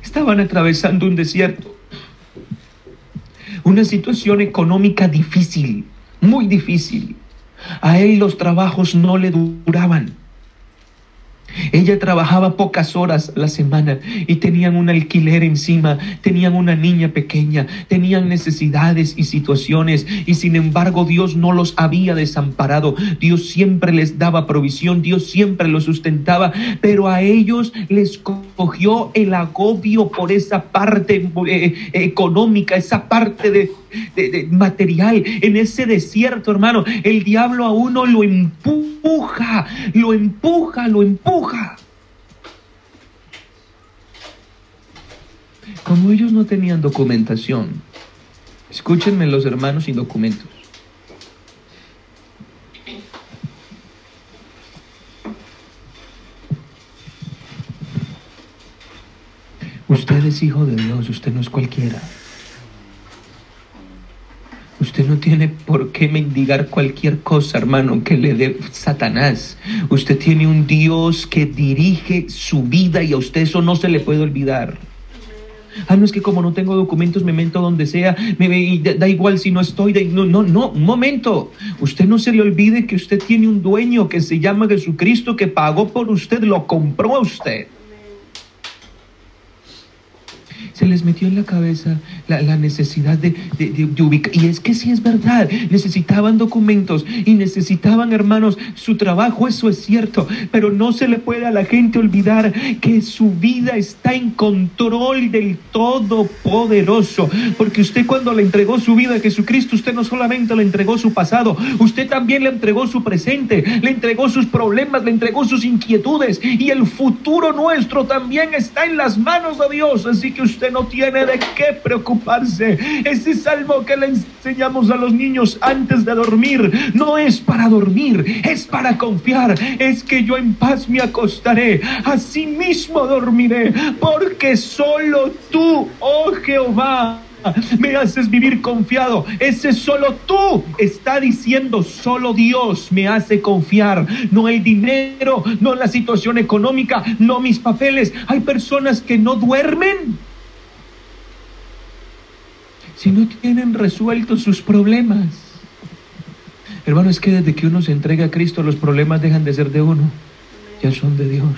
estaban atravesando un desierto, una situación económica difícil, muy difícil. A él los trabajos no le duraban. Ella trabajaba pocas horas la semana y tenían un alquiler encima, tenían una niña pequeña, tenían necesidades y situaciones y sin embargo Dios no los había desamparado. Dios siempre les daba provisión, Dios siempre los sustentaba, pero a ellos les cogió el agobio por esa parte eh, económica, esa parte de, de material en ese desierto, hermano. El diablo a uno lo empuja, lo empuja, lo empuja. Como ellos no tenían documentación, escúchenme los hermanos sin documentos. Usted es hijo de Dios, usted no es cualquiera. Usted no tiene por qué mendigar cualquier cosa, hermano, que le dé Satanás. Usted tiene un Dios que dirige su vida y a usted eso no se le puede olvidar. Ah, no es que como no tengo documentos me mento donde sea, me, da, igual si no estoy. no, no, no, un momento. Usted no se le olvide que usted tiene un dueño que se llama Jesucristo que pagó por usted, lo compró a usted se les metió en la cabeza la, necesidad de, ubicar. Y es que sí es verdad, necesitaban documentos y necesitaban, hermanos, su trabajo, eso es cierto, pero no se le puede a la gente olvidar que su vida está en control del Todopoderoso, porque usted cuando le entregó su vida a Jesucristo, usted no solamente le entregó su pasado, usted también le entregó su presente, le entregó sus problemas, le entregó sus inquietudes y el futuro nuestro también está en las manos de Dios, así que usted no tiene de qué preocuparse. Ese salmo que le enseñamos a los niños antes de dormir no es para dormir, es para confiar. Es que yo en paz me acostaré, así mismo dormiré, porque solo tú, oh Jehová, me haces vivir confiado. Ese solo tú está diciendo, solo Dios me hace confiar. No el dinero, no la situación económica, no mis papeles. Hay personas que no duermen si no tienen resueltos sus problemas. Hermano, es que desde que uno se entrega a Cristo, los problemas dejan de ser de uno, ya son de Dios.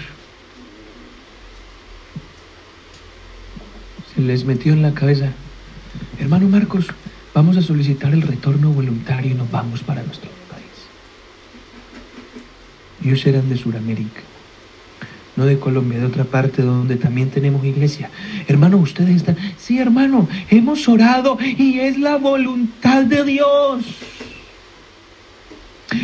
Se les metió en la cabeza, hermano Marcos, vamos a solicitar el retorno voluntario y nos vamos para nuestro país. Ellos eran de Sudamérica no de Colombia, de otra parte donde también tenemos iglesia. Hermano, ustedes están, sí hermano, hemos orado y es la voluntad de Dios.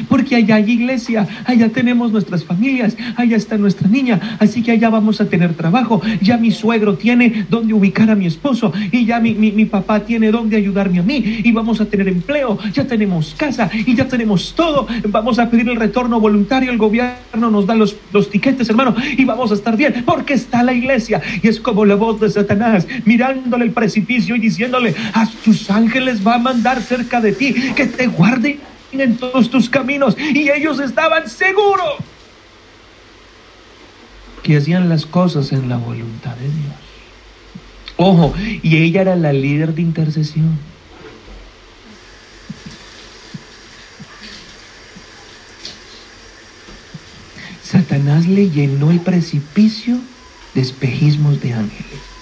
Porque allá hay iglesia, allá tenemos nuestras familias, allá está nuestra niña, así que allá vamos a tener trabajo. Ya mi suegro tiene donde ubicar a mi esposo y ya mi, mi, papá tiene donde ayudarme a mí y vamos a tener empleo, ya tenemos casa y ya tenemos todo. Vamos a pedir el retorno voluntario, el gobierno nos da los, los tiquetes, hermano, y vamos a estar bien porque está la iglesia. Y es como la voz de Satanás mirándole el precipicio y diciéndole, a tus ángeles va a mandar cerca de ti que te guarde en todos tus caminos. Y ellos estaban seguros que hacían las cosas en la voluntad de Dios. Ojo, y ella era la líder de intercesión. Satanás le llenó el precipicio de espejismos de ángeles.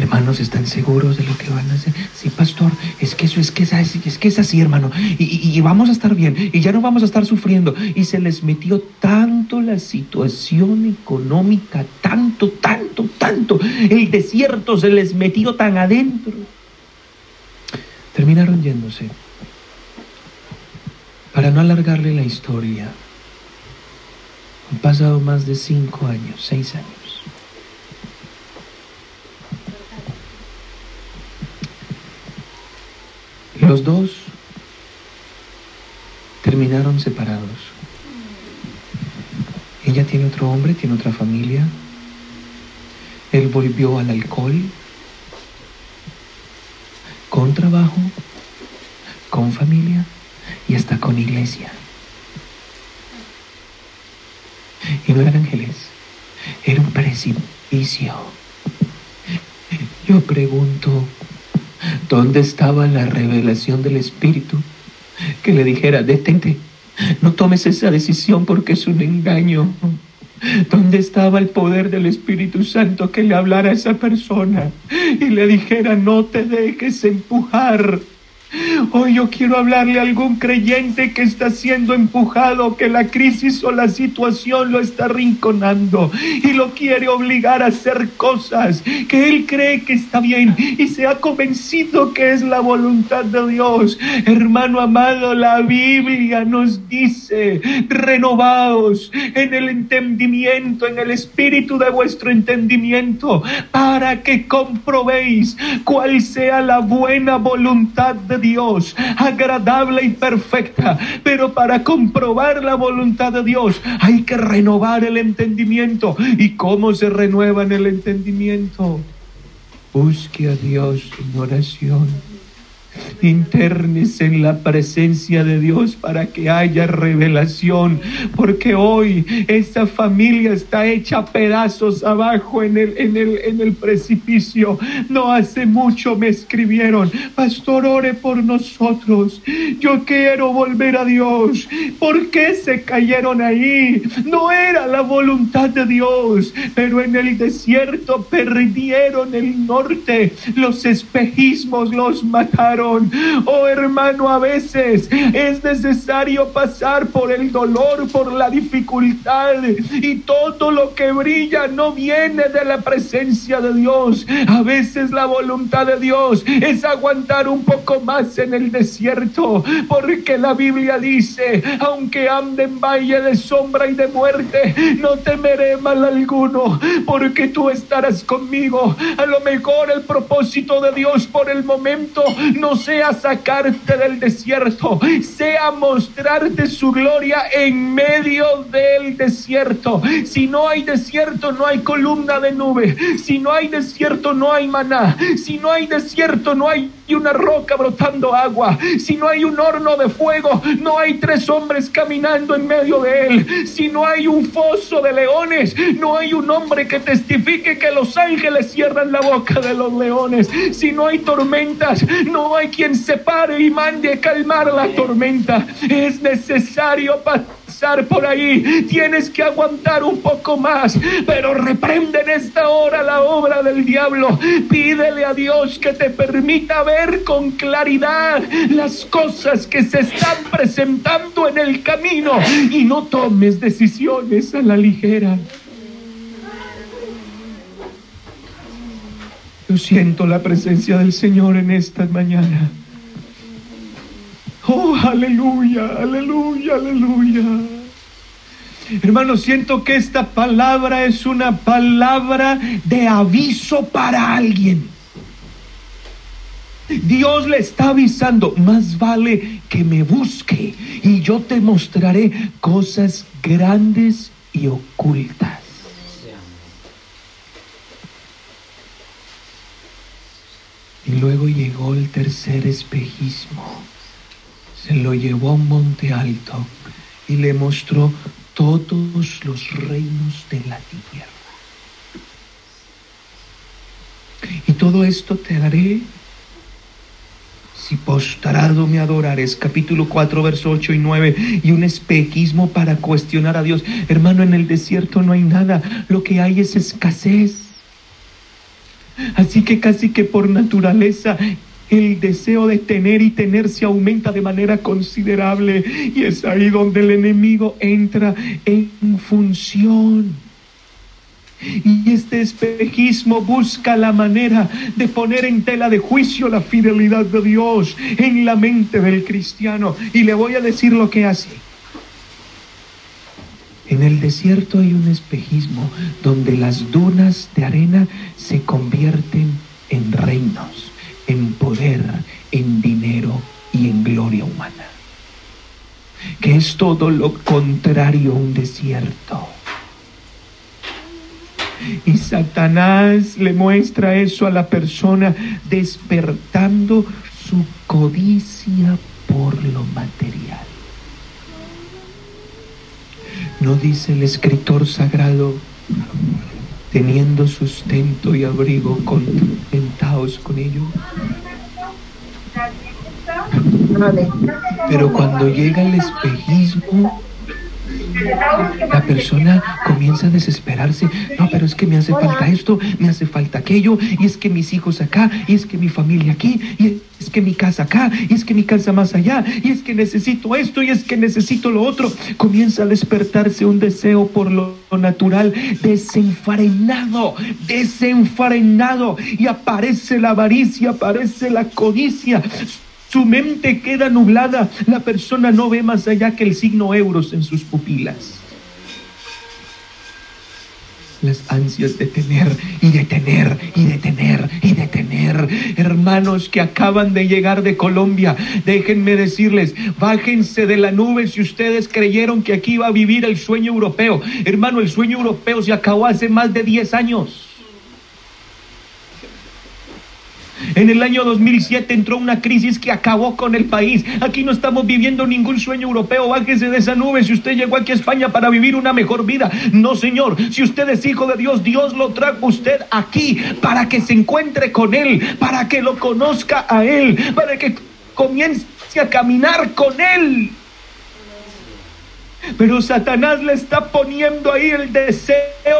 Hermanos, ¿están seguros de lo que van a hacer? Sí, pastor, es que eso es que es así, es que es así, hermano. Y, y, vamos a estar bien, y ya no vamos a estar sufriendo. Y se les metió tanto la situación económica, tanto, tanto, tanto. El desierto se les metió tan adentro. Terminaron yéndose. Para no alargarle la historia, han pasado más de cinco años, seis años. Los dos terminaron separados. Ella tiene otro hombre, tiene otra familia. Él volvió al alcohol, con trabajo, con familia y hasta con iglesia. Y no eran ángeles, era un precipicio. Yo pregunto, ¿dónde estaba la revelación del Espíritu que le dijera, detente, no tomes esa decisión porque es un engaño? ¿Dónde estaba el poder del Espíritu Santo que le hablara a esa persona y le dijera, no te dejes empujar? Hoy yo quiero hablarle a algún creyente que está siendo empujado, que la crisis o la situación lo está rinconando y lo quiere obligar a hacer cosas que él cree que está bien y se ha convencido que es la voluntad de Dios. Hermano amado, la Biblia nos dice, renovaos en el entendimiento, en el espíritu de vuestro entendimiento, para que comprobéis cuál sea la buena voluntad de Dios, agradable y perfecta. Pero para comprobar la voluntad de Dios hay que renovar el entendimiento. ¿Y cómo se renueva en el entendimiento? Busque a Dios en oración internes en la presencia de Dios para que haya revelación, porque hoy esta familia está hecha pedazos abajo en el, en el, en el precipicio. No hace mucho me escribieron, pastor, ore por nosotros. Yo quiero volver a Dios. ¿Por qué se cayeron ahí? No era la voluntad de Dios, pero en el desierto perdieron el norte. Los espejismos los mataron Oh hermano, a veces es necesario pasar por el dolor, por la dificultad y todo lo que brilla no viene de la presencia de Dios. A veces la voluntad de Dios es aguantar un poco más en el desierto, porque la Biblia dice, aunque ande en valle de sombra y de muerte, no temeré mal alguno, porque tú estarás conmigo. A lo mejor el propósito de Dios por el momento no sea sacarte del desierto, sea mostrarte su gloria en medio del desierto. Si no hay desierto, no hay columna de nube. Si no hay desierto, no hay maná. Si no hay desierto, no hay una roca brotando agua. Si no hay un horno de fuego, no hay tres hombres caminando en medio de él. Si no hay un foso de leones, no hay un hombre que testifique que los ángeles cierran la boca de los leones. Si no hay tormentas, no hay quien se pare y mande a calmar la tormenta. Es necesario por ahí. Tienes que aguantar un poco más, pero reprende en esta hora la obra del diablo. Pídele a Dios que te permita ver con claridad las cosas que se están presentando en el camino y no tomes decisiones a la ligera. Yo siento la presencia del Señor en esta mañana. Oh, aleluya, aleluya, aleluya. Hermano, siento que esta palabra es una palabra de aviso para alguien. Dios le está avisando, más vale que me busque y yo te mostraré cosas grandes y ocultas. Y luego llegó el tercer espejismo. Se lo llevó a un monte alto y le mostró todos los reinos de la tierra. Y todo esto te daré si postrado me adorares, capítulo 4, verso 8 y 9, y un espejismo para cuestionar a Dios. Hermano, en el desierto no hay nada, lo que hay es escasez. Así que casi que por naturaleza el deseo de tener y tener se aumenta de manera considerable y es ahí donde el enemigo entra en función. Y este espejismo busca la manera de poner en tela de juicio la fidelidad de Dios en la mente del cristiano. Y le voy a decir lo que hace. En el desierto hay un espejismo donde las dunas de arena se convierten en reinos, en poder, en dinero y en gloria humana. Que es todo lo contrario a un desierto. Y Satanás le muestra eso a la persona despertando su codicia por lo material. ¿No dice el escritor sagrado, teniendo sustento y abrigo, contentaos con ello? Pero cuando llega el espejismo, la persona comienza a desesperarse. No, pero es que me hace falta esto, me hace falta aquello, y es que mis hijos acá, y es que mi familia aquí, y es que mi casa acá, y es que mi casa más allá, y es que necesito esto, y es que necesito lo otro. Comienza a despertarse un deseo por lo natural, desenfrenado, desenfrenado, y aparece la avaricia, aparece la codicia su mente queda nublada. La persona no ve más allá que el signo euros en sus pupilas. Las ansias de tener y de tener y de tener y de tener. Hermanos que acaban de llegar de Colombia, déjenme decirles, bájense de la nube si ustedes creyeron que aquí iba a vivir el sueño europeo. Hermano, el sueño europeo se acabó hace más de 10 años. En el año 2007 entró una crisis que acabó con el país. Aquí no estamos viviendo ningún sueño europeo. Bájese de esa nube si usted llegó aquí a España para vivir una mejor vida. No, Señor. Si usted es hijo de Dios, Dios lo trajo usted aquí para que se encuentre con Él, para que lo conozca a Él, para que comience a caminar con Él. Pero Satanás le está poniendo ahí el deseo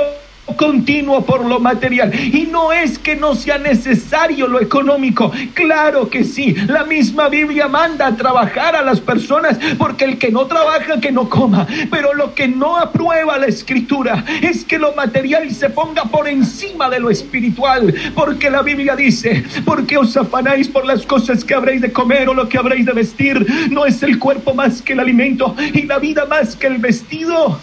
continuo por lo material. Y no es que no sea necesario lo económico, claro que sí. La misma Biblia manda a trabajar a las personas porque el que no trabaja, que no coma. Pero lo que no aprueba la escritura es que lo material se ponga por encima de lo espiritual. Porque la Biblia dice, porque os afanáis por las cosas que habréis de comer o lo que habréis de vestir. No es el cuerpo más que el alimento y la vida más que el vestido.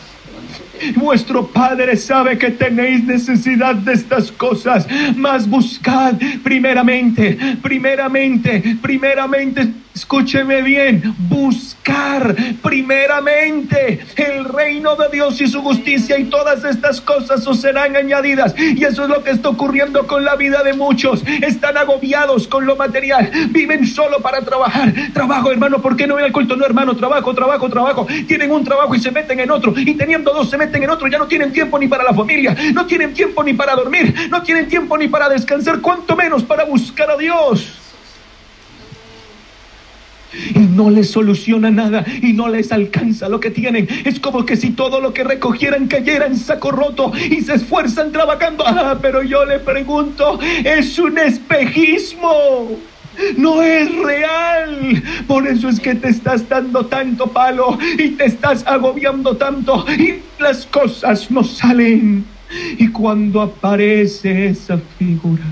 Vuestro Padre sabe que tenéis necesidad de estas cosas, mas buscad primeramente, primeramente, primeramente Escúcheme bien, buscar primeramente el reino de Dios y su justicia y todas estas cosas os serán añadidas. Y eso es lo que está ocurriendo con la vida de muchos. Están agobiados con lo material, viven solo para trabajar. Trabajo, hermano, ¿por qué no voy al culto? No, hermano, trabajo, trabajo, trabajo. Tienen un trabajo y se meten en otro. Y teniendo dos se meten en otro. Ya no tienen tiempo ni para la familia, no tienen tiempo ni para dormir, no tienen tiempo ni para descansar, cuanto menos para buscar a Dios y no les soluciona nada y no les alcanza lo que tienen. Es como que si todo lo que recogieran cayera en saco roto y se esfuerzan trabajando. Ah, pero yo le pregunto, es un espejismo. No es real. Por eso es que te estás dando tanto palo y te estás agobiando tanto y las cosas no salen. Y cuando aparece esa figura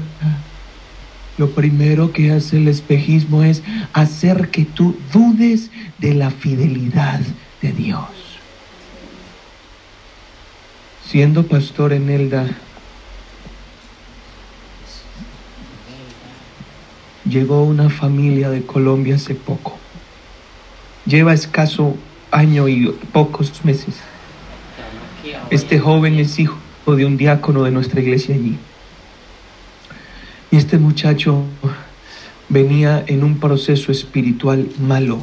lo primero que hace el espejismo es hacer que tú dudes de la fidelidad de Dios. Siendo pastor en Elda, llegó una familia de Colombia hace poco. Lleva escaso año y pocos meses. Este joven es hijo de un diácono de nuestra iglesia allí. Este muchacho venía en un proceso espiritual malo.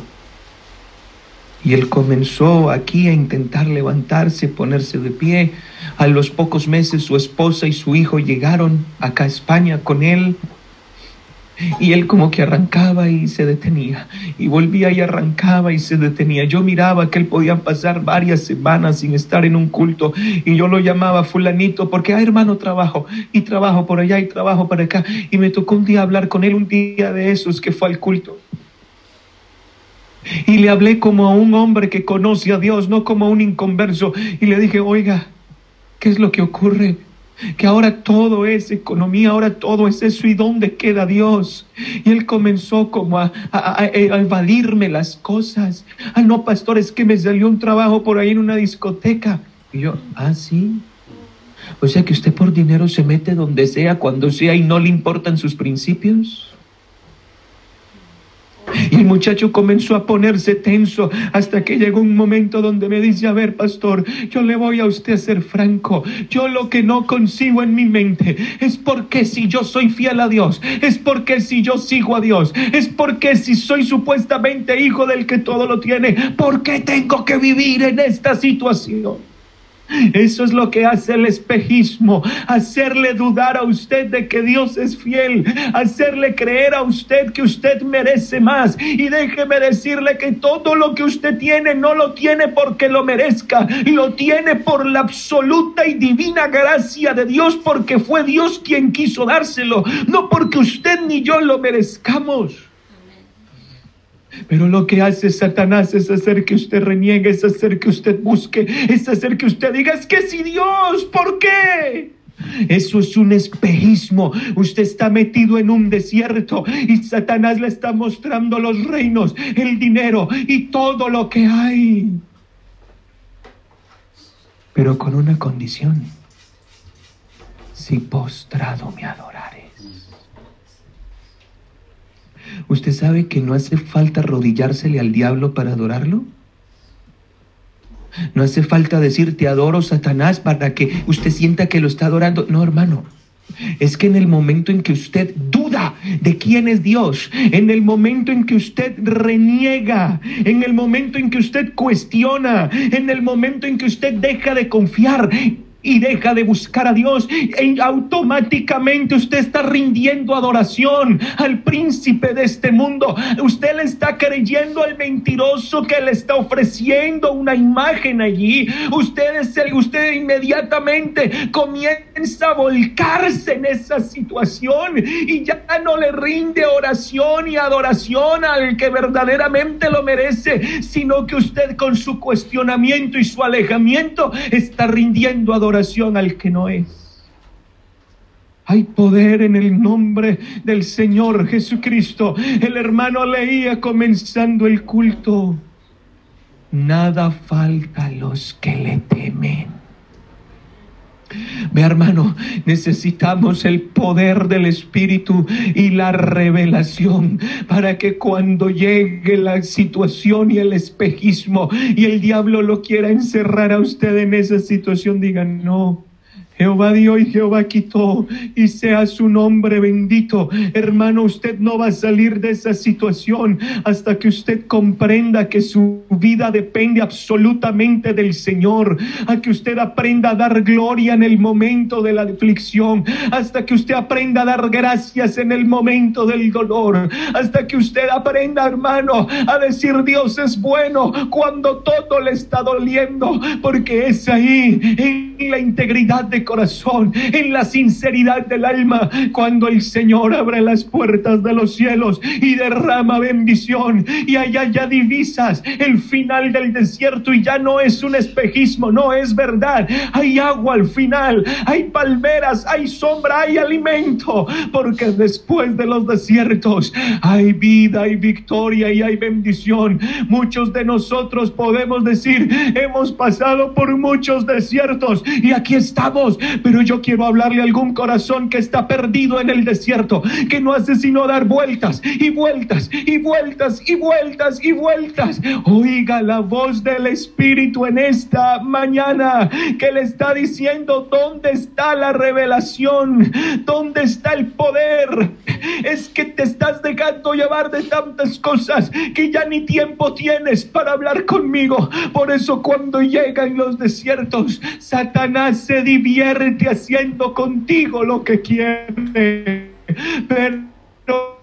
Y él comenzó aquí a intentar levantarse, ponerse de pie. A los pocos meses su esposa y su hijo llegaron acá a España con él. Y él como que arrancaba y se detenía, y volvía y arrancaba y se detenía. Yo miraba que él podía pasar varias semanas sin estar en un culto, y yo lo llamaba fulanito, porque, ah, hermano, trabajo, y trabajo por allá, y trabajo por acá. Y me tocó un día hablar con él, un día de esos que fue al culto. Y le hablé como a un hombre que conoce a Dios, no como a un inconverso. Y le dije, oiga, ¿qué es lo que ocurre? Que ahora todo es economía, ahora todo es eso y dónde queda Dios. Y él comenzó como a, a, evadirme las cosas. Ah, no, pastor, es que me salió un trabajo por ahí en una discoteca. Y yo, ah, sí. O sea que usted por dinero se mete donde sea, cuando sea y no le importan sus principios. Y el muchacho comenzó a ponerse tenso hasta que llegó un momento donde me dice, a ver, pastor, yo le voy a usted a ser franco. Yo lo que no consigo en mi mente es porque si yo soy fiel a Dios, es porque si yo sigo a Dios, es porque si soy supuestamente hijo del que todo lo tiene, ¿por qué tengo que vivir en esta situación? Eso es lo que hace el espejismo, hacerle dudar a usted de que Dios es fiel, hacerle creer a usted que usted merece más. Y déjeme decirle que todo lo que usted tiene no lo tiene porque lo merezca, lo tiene por la absoluta y divina gracia de Dios, porque fue Dios quien quiso dárselo, no porque usted ni yo lo merezcamos. Pero lo que hace Satanás es hacer que usted reniegue, es hacer que usted busque, es hacer que usted diga, es que si Dios, ¿por qué? Eso es un espejismo. Usted está metido en un desierto y Satanás le está mostrando los reinos, el dinero y todo lo que hay. Pero con una condición. Si postrado me adoraré. ¿Usted sabe que no hace falta arrodillársele al diablo para adorarlo? No hace falta decir te adoro Satanás para que usted sienta que lo está adorando. No, hermano. Es que en el momento en que usted duda de quién es Dios, en el momento en que usted reniega, en el momento en que usted cuestiona, en el momento en que usted deja de confiar, y deja de buscar a Dios, y automáticamente usted está rindiendo adoración al príncipe de este mundo. Usted le está creyendo al mentiroso que le está ofreciendo una imagen allí. Usted, es el, usted inmediatamente comienza a volcarse en esa situación y ya no le rinde oración y adoración al que verdaderamente lo merece, sino que usted con su cuestionamiento y su alejamiento está rindiendo adoración oración al que no es. Hay poder en el nombre del Señor Jesucristo. El hermano leía comenzando el culto. Nada falta a los que le temen. Ve hermano, necesitamos el poder del Espíritu y la revelación para que cuando llegue la situación y el espejismo y el diablo lo quiera encerrar a usted en esa situación, digan, no, Jehová dio y Jehová quitó y sea su nombre bendito. Hermano, usted no va a salir de esa situación hasta que usted comprenda que su vida depende absolutamente del Señor, a que usted aprenda a dar gloria en el momento de la aflicción, hasta que usted aprenda a dar gracias en el momento del dolor, hasta que usted aprenda, hermano, a decir Dios es bueno cuando todo le está doliendo, porque es ahí en la integridad de corazón, en la sinceridad del alma, cuando el Señor abre las puertas de los cielos y derrama bendición y allá ya divisas el final del desierto y ya no es un espejismo, no es verdad. Hay agua al final, hay palmeras, hay sombra, hay alimento, porque después de los desiertos hay vida, hay victoria y hay bendición. Muchos de nosotros podemos decir, hemos pasado por muchos desiertos y aquí estamos pero yo quiero hablarle a algún corazón que está perdido en el desierto, que no hace sino dar vueltas y vueltas y vueltas y vueltas y vueltas. Oiga la voz del Espíritu en esta mañana que le está diciendo dónde está la revelación, dónde está el poder. Es que te estás dejando llevar de tantas cosas que ya ni tiempo tienes para hablar conmigo. Por eso cuando llegan los desiertos, Satanás se divierte haciendo contigo lo que quiere. Pero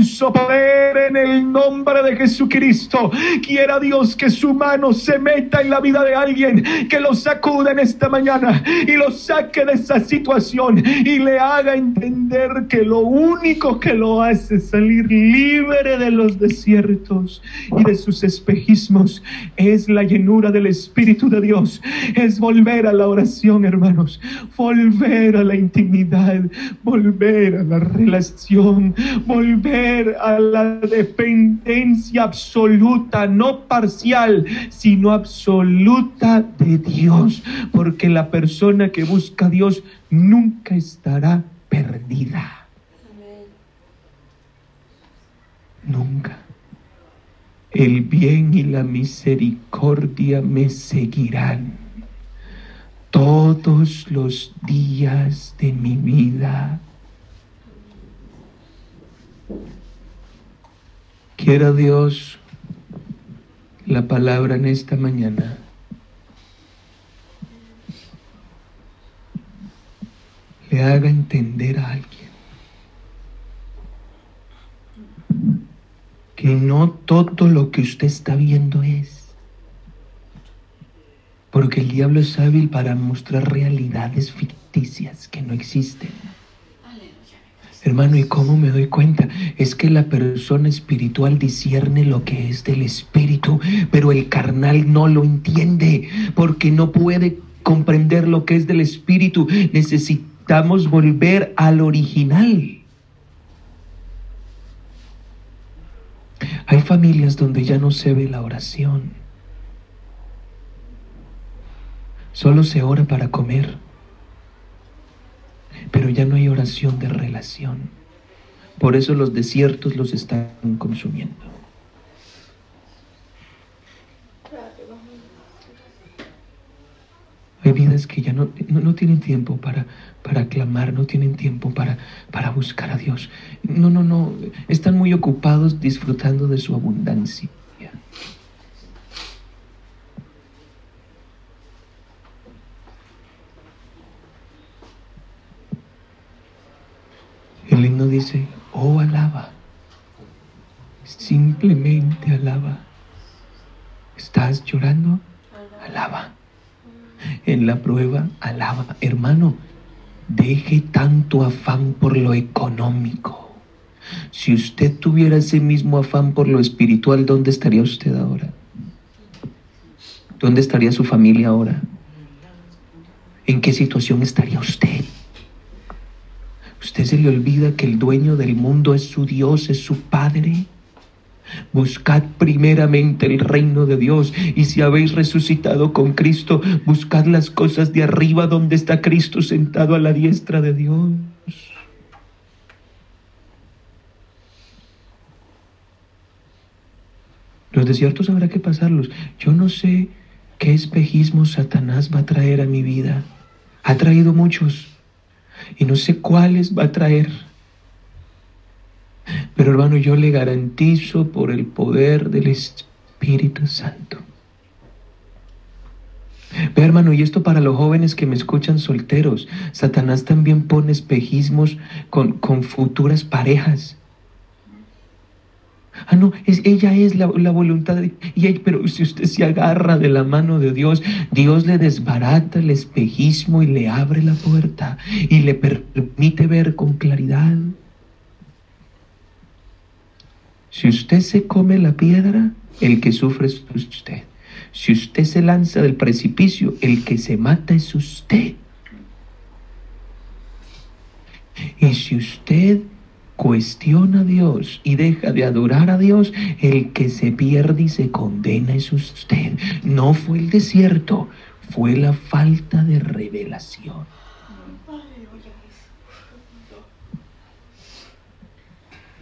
en el nombre de Jesucristo. Quiera Dios que su mano se meta en la vida de alguien, que lo sacude en esta mañana y lo saque de esa situación y le haga entender que lo único que lo hace salir libre de los desiertos y de sus espejismos es la llenura del Espíritu de Dios. Es volver a la oración, hermanos, volver a la intimidad, volver a la relación, volver a la dependencia absoluta, no parcial, sino absoluta de Dios, porque la persona que busca a Dios nunca estará perdida. Nunca. El bien y la misericordia me seguirán todos los días de mi vida Quiera Dios la palabra en esta mañana. Le haga entender a alguien que no todo lo que usted está viendo es. Porque el diablo es hábil para mostrar realidades ficticias que no existen. Hermano, ¿y cómo me doy cuenta? Es que la persona espiritual discierne lo que es del espíritu, pero el carnal no lo entiende porque no puede comprender lo que es del espíritu. Necesitamos volver al original. Hay familias donde ya no se ve la oración. Solo se ora para comer pero ya no hay oración de relación. Por eso los desiertos los están consumiendo. Hay vidas que ya no, no, tienen tiempo para, para clamar, no tienen tiempo para, para buscar a Dios. No, no, no. Están muy ocupados disfrutando de su abundancia. El himno dice, oh alaba, simplemente alaba. ¿Estás llorando? Alaba. En la prueba, alaba. Hermano, deje tanto afán por lo económico. Si usted tuviera ese mismo afán por lo espiritual, ¿dónde estaría usted ahora? ¿Dónde estaría su familia ahora? ¿En qué situación estaría usted? ¿Usted se le olvida que el dueño del mundo es su Dios, es su Padre? Buscad primeramente el reino de Dios y si habéis resucitado con Cristo, buscad las cosas de arriba donde está Cristo sentado a la diestra de Dios. Los desiertos habrá que pasarlos. Yo no sé qué espejismo Satanás va a traer a mi vida. Ha traído muchos y no sé cuáles va a traer. Pero hermano, yo le garantizo por el poder del Espíritu Santo. Ve hermano, y esto para los jóvenes que me escuchan solteros, Satanás también pone espejismos con, con futuras parejas. Ah, no, es, ella es la, voluntad de y pero si usted se agarra de la mano de Dios, Dios le desbarata el espejismo y le abre la puerta y le permite ver con claridad. Si usted se come la piedra, el que sufre es usted. Si usted se lanza del precipicio, el que se mata es usted. Y si usted cuestiona a Dios y deja de adorar a Dios, el que se pierde y se condena es usted. No fue el desierto, fue la falta de revelación.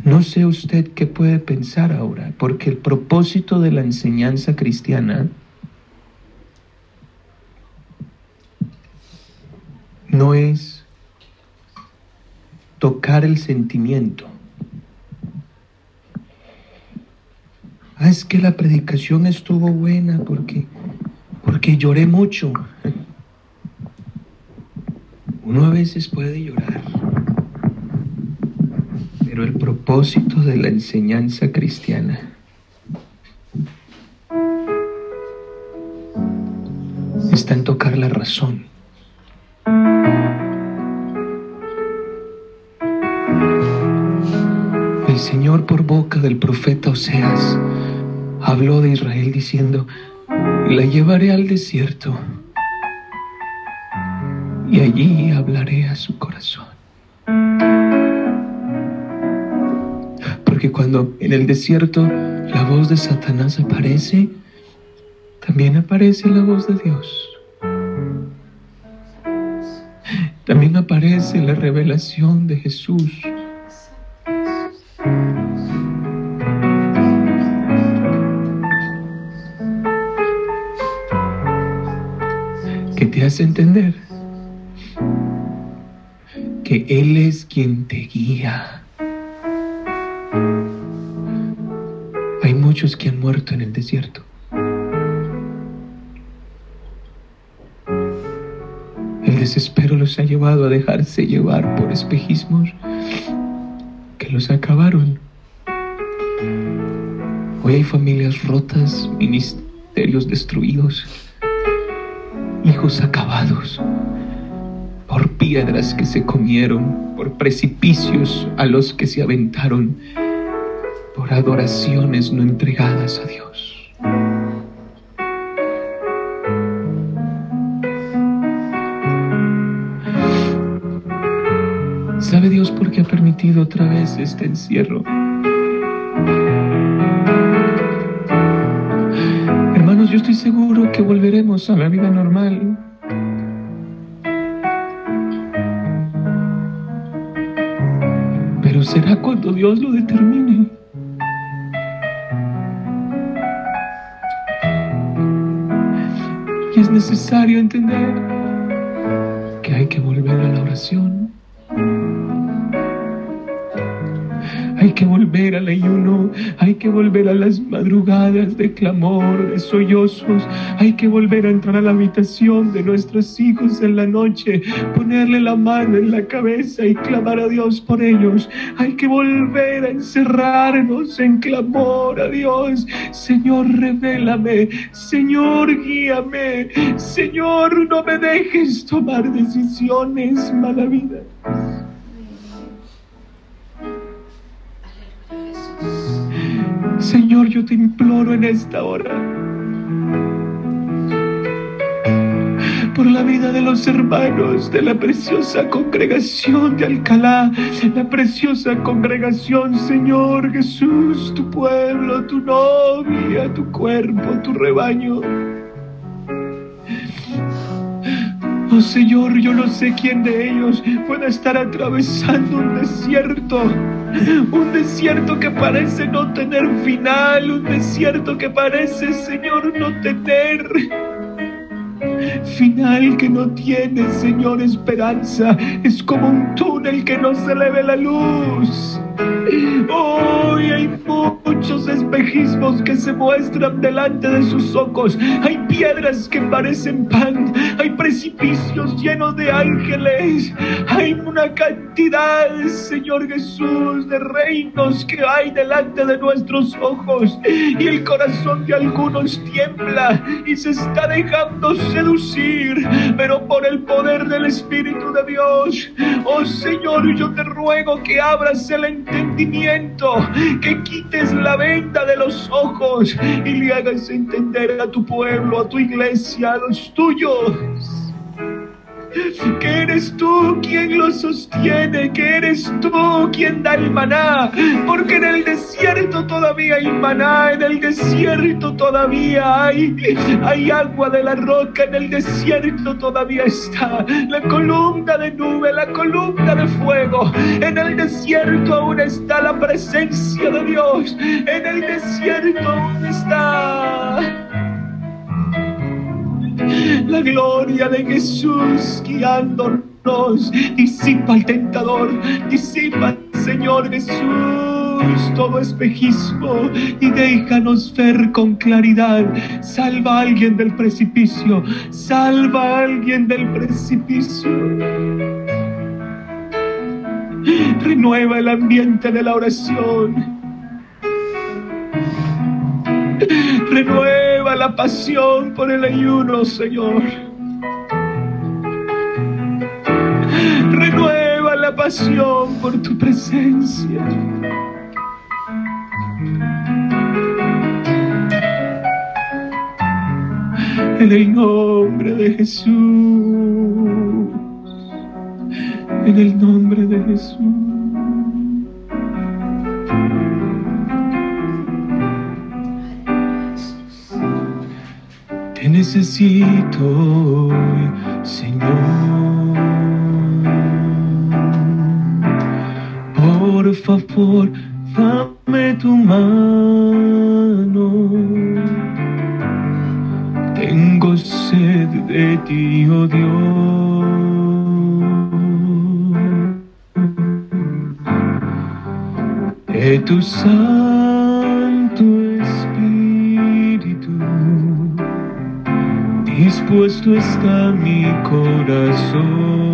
No sé usted qué puede pensar ahora, porque el propósito de la enseñanza cristiana no es tocar el sentimiento. Ah, es que la predicación estuvo buena porque, porque lloré mucho. Uno a veces puede llorar, pero el propósito de la enseñanza cristiana está en tocar la razón. Señor por boca del profeta Oseas habló de Israel diciendo, la llevaré al desierto y allí hablaré a su corazón. Porque cuando en el desierto la voz de Satanás aparece, también aparece la voz de Dios. También aparece la revelación de Jesús. Te entender que Él es quien te guía. Hay muchos que han muerto en el desierto. El desespero los ha llevado a dejarse llevar por espejismos que los acabaron. Hoy hay familias rotas, ministerios destruidos, hijos acabados por piedras que se comieron, por precipicios a los que se aventaron, por adoraciones no entregadas a Dios. ¿Sabe Dios por qué ha permitido otra vez este encierro? Hermanos, yo estoy seguro que volveremos a la vida será cuando Dios lo determine. De clamor, de sollozos, hay que volver a entrar a la habitación de nuestros hijos en la noche, ponerle la mano en la cabeza y clamar a Dios por ellos. Hay que volver a encerrarnos en clamor a Dios. Señor, revélame, Señor, guíame, Señor, no me dejes tomar decisiones mala vida. Señor, yo te imploro en esta hora por la vida de los hermanos de la preciosa congregación de Alcalá, la preciosa congregación, Señor Jesús, tu pueblo, tu novia, tu cuerpo, tu rebaño. Oh Señor, yo no sé quién de ellos pueda estar atravesando un desierto, un desierto que parece no tener final, un desierto que parece, Señor, no tener final que no tiene, Señor, esperanza. Es como un túnel que no se le la luz. Hay muchos espejismos que se muestran delante de sus ojos. Hay piedras que parecen pan. Hay precipicios llenos de ángeles. Hay una cantidad, Señor Jesús, de reinos que hay delante de nuestros ojos. Y el corazón de algunos tiembla y se está dejando seducir. Pero por el poder del Espíritu de Dios, oh Señor, yo te ruego que abras el entendimiento, que quites la venda de los ojos y le hagas entender a tu pueblo, a tu iglesia, a los tuyos que eres tú quien lo sostiene, que eres tú quien da el maná, porque en el desierto todavía hay maná, en el desierto todavía hay, hay agua de la roca, en el desierto todavía está la columna de nube, la columna de fuego, en el desierto aún está la presencia de Dios, en el desierto aún está la gloria de Jesús guiándonos. disipa al tentador, disipa, Señor Jesús, todo espejismo y déjanos ver con claridad. Salva a alguien del precipicio, salva a alguien del precipicio. Renueva el ambiente de la oración. Renueva la pasión por el ayuno, Señor. Renueva la pasión por tu presencia. En el nombre de Jesús. En el nombre de Jesús. Te necesito, Señor. Por favor, dame tu mano. Tengo sed de ti, oh Dios. De tu Santo dispuesto está mi corazón.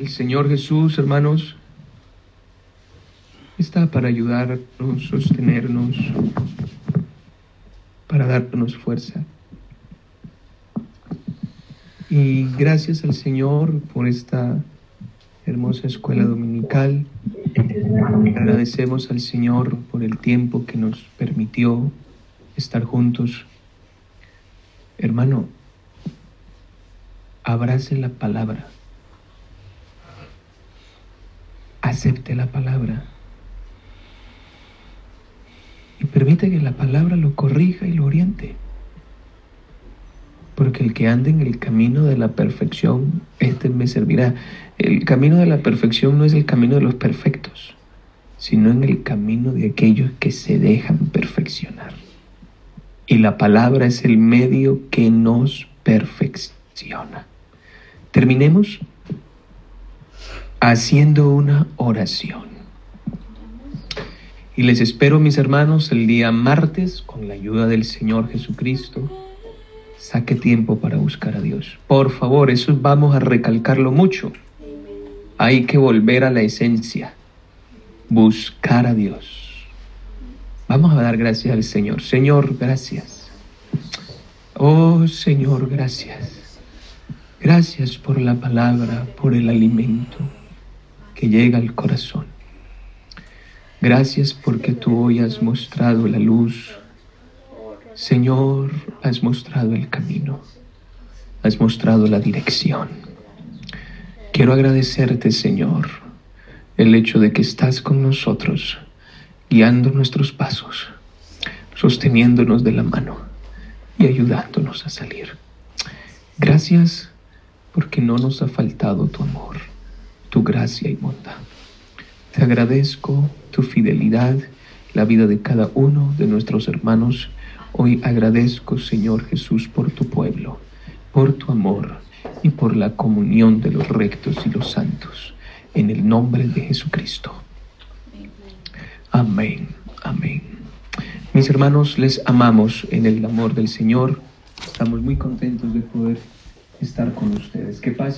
El Señor Jesús, hermanos, está para ayudarnos, sostenernos, para darnos fuerza. Y gracias al Señor por esta hermosa escuela dominical. Agradecemos al Señor por el tiempo que nos permitió estar juntos. Hermano, abrace la palabra. Acepte la palabra. Y permite que la palabra lo corrija y lo oriente. Porque el que ande en el camino de la perfección, este me servirá. El camino de la perfección no es el camino de los perfectos, sino en el camino de aquellos que se dejan perfeccionar. Y la palabra es el medio que nos perfecciona. Terminemos haciendo una oración. Y les espero, mis hermanos, el día martes, con la ayuda del Señor Jesucristo. Saque tiempo para buscar a Dios. Por favor, eso vamos a recalcarlo mucho. Hay que volver a la esencia. Buscar a Dios. Vamos a dar gracias al Señor. Señor, gracias. Oh Señor, gracias. Gracias por la palabra, por el alimento que llega al corazón. Gracias porque tú hoy has mostrado la luz. Señor, has mostrado el camino. Has mostrado la dirección. Quiero agradecerte, Señor, el hecho de que estás con nosotros, guiando nuestros pasos, sosteniéndonos de la mano y ayudándonos a salir. Gracias porque no nos ha faltado tu amor, tu gracia y bondad. Te agradezco tu fidelidad, la vida de cada uno de nuestros hermanos. Hoy agradezco, Señor Jesús, por tu pueblo, por tu amor y por la comunión de los rectos y los santos. En el nombre de Jesucristo. Amén. Amén. Mis hermanos, les amamos en el amor del Señor. Estamos muy contentos de poder estar con ustedes. Que pasen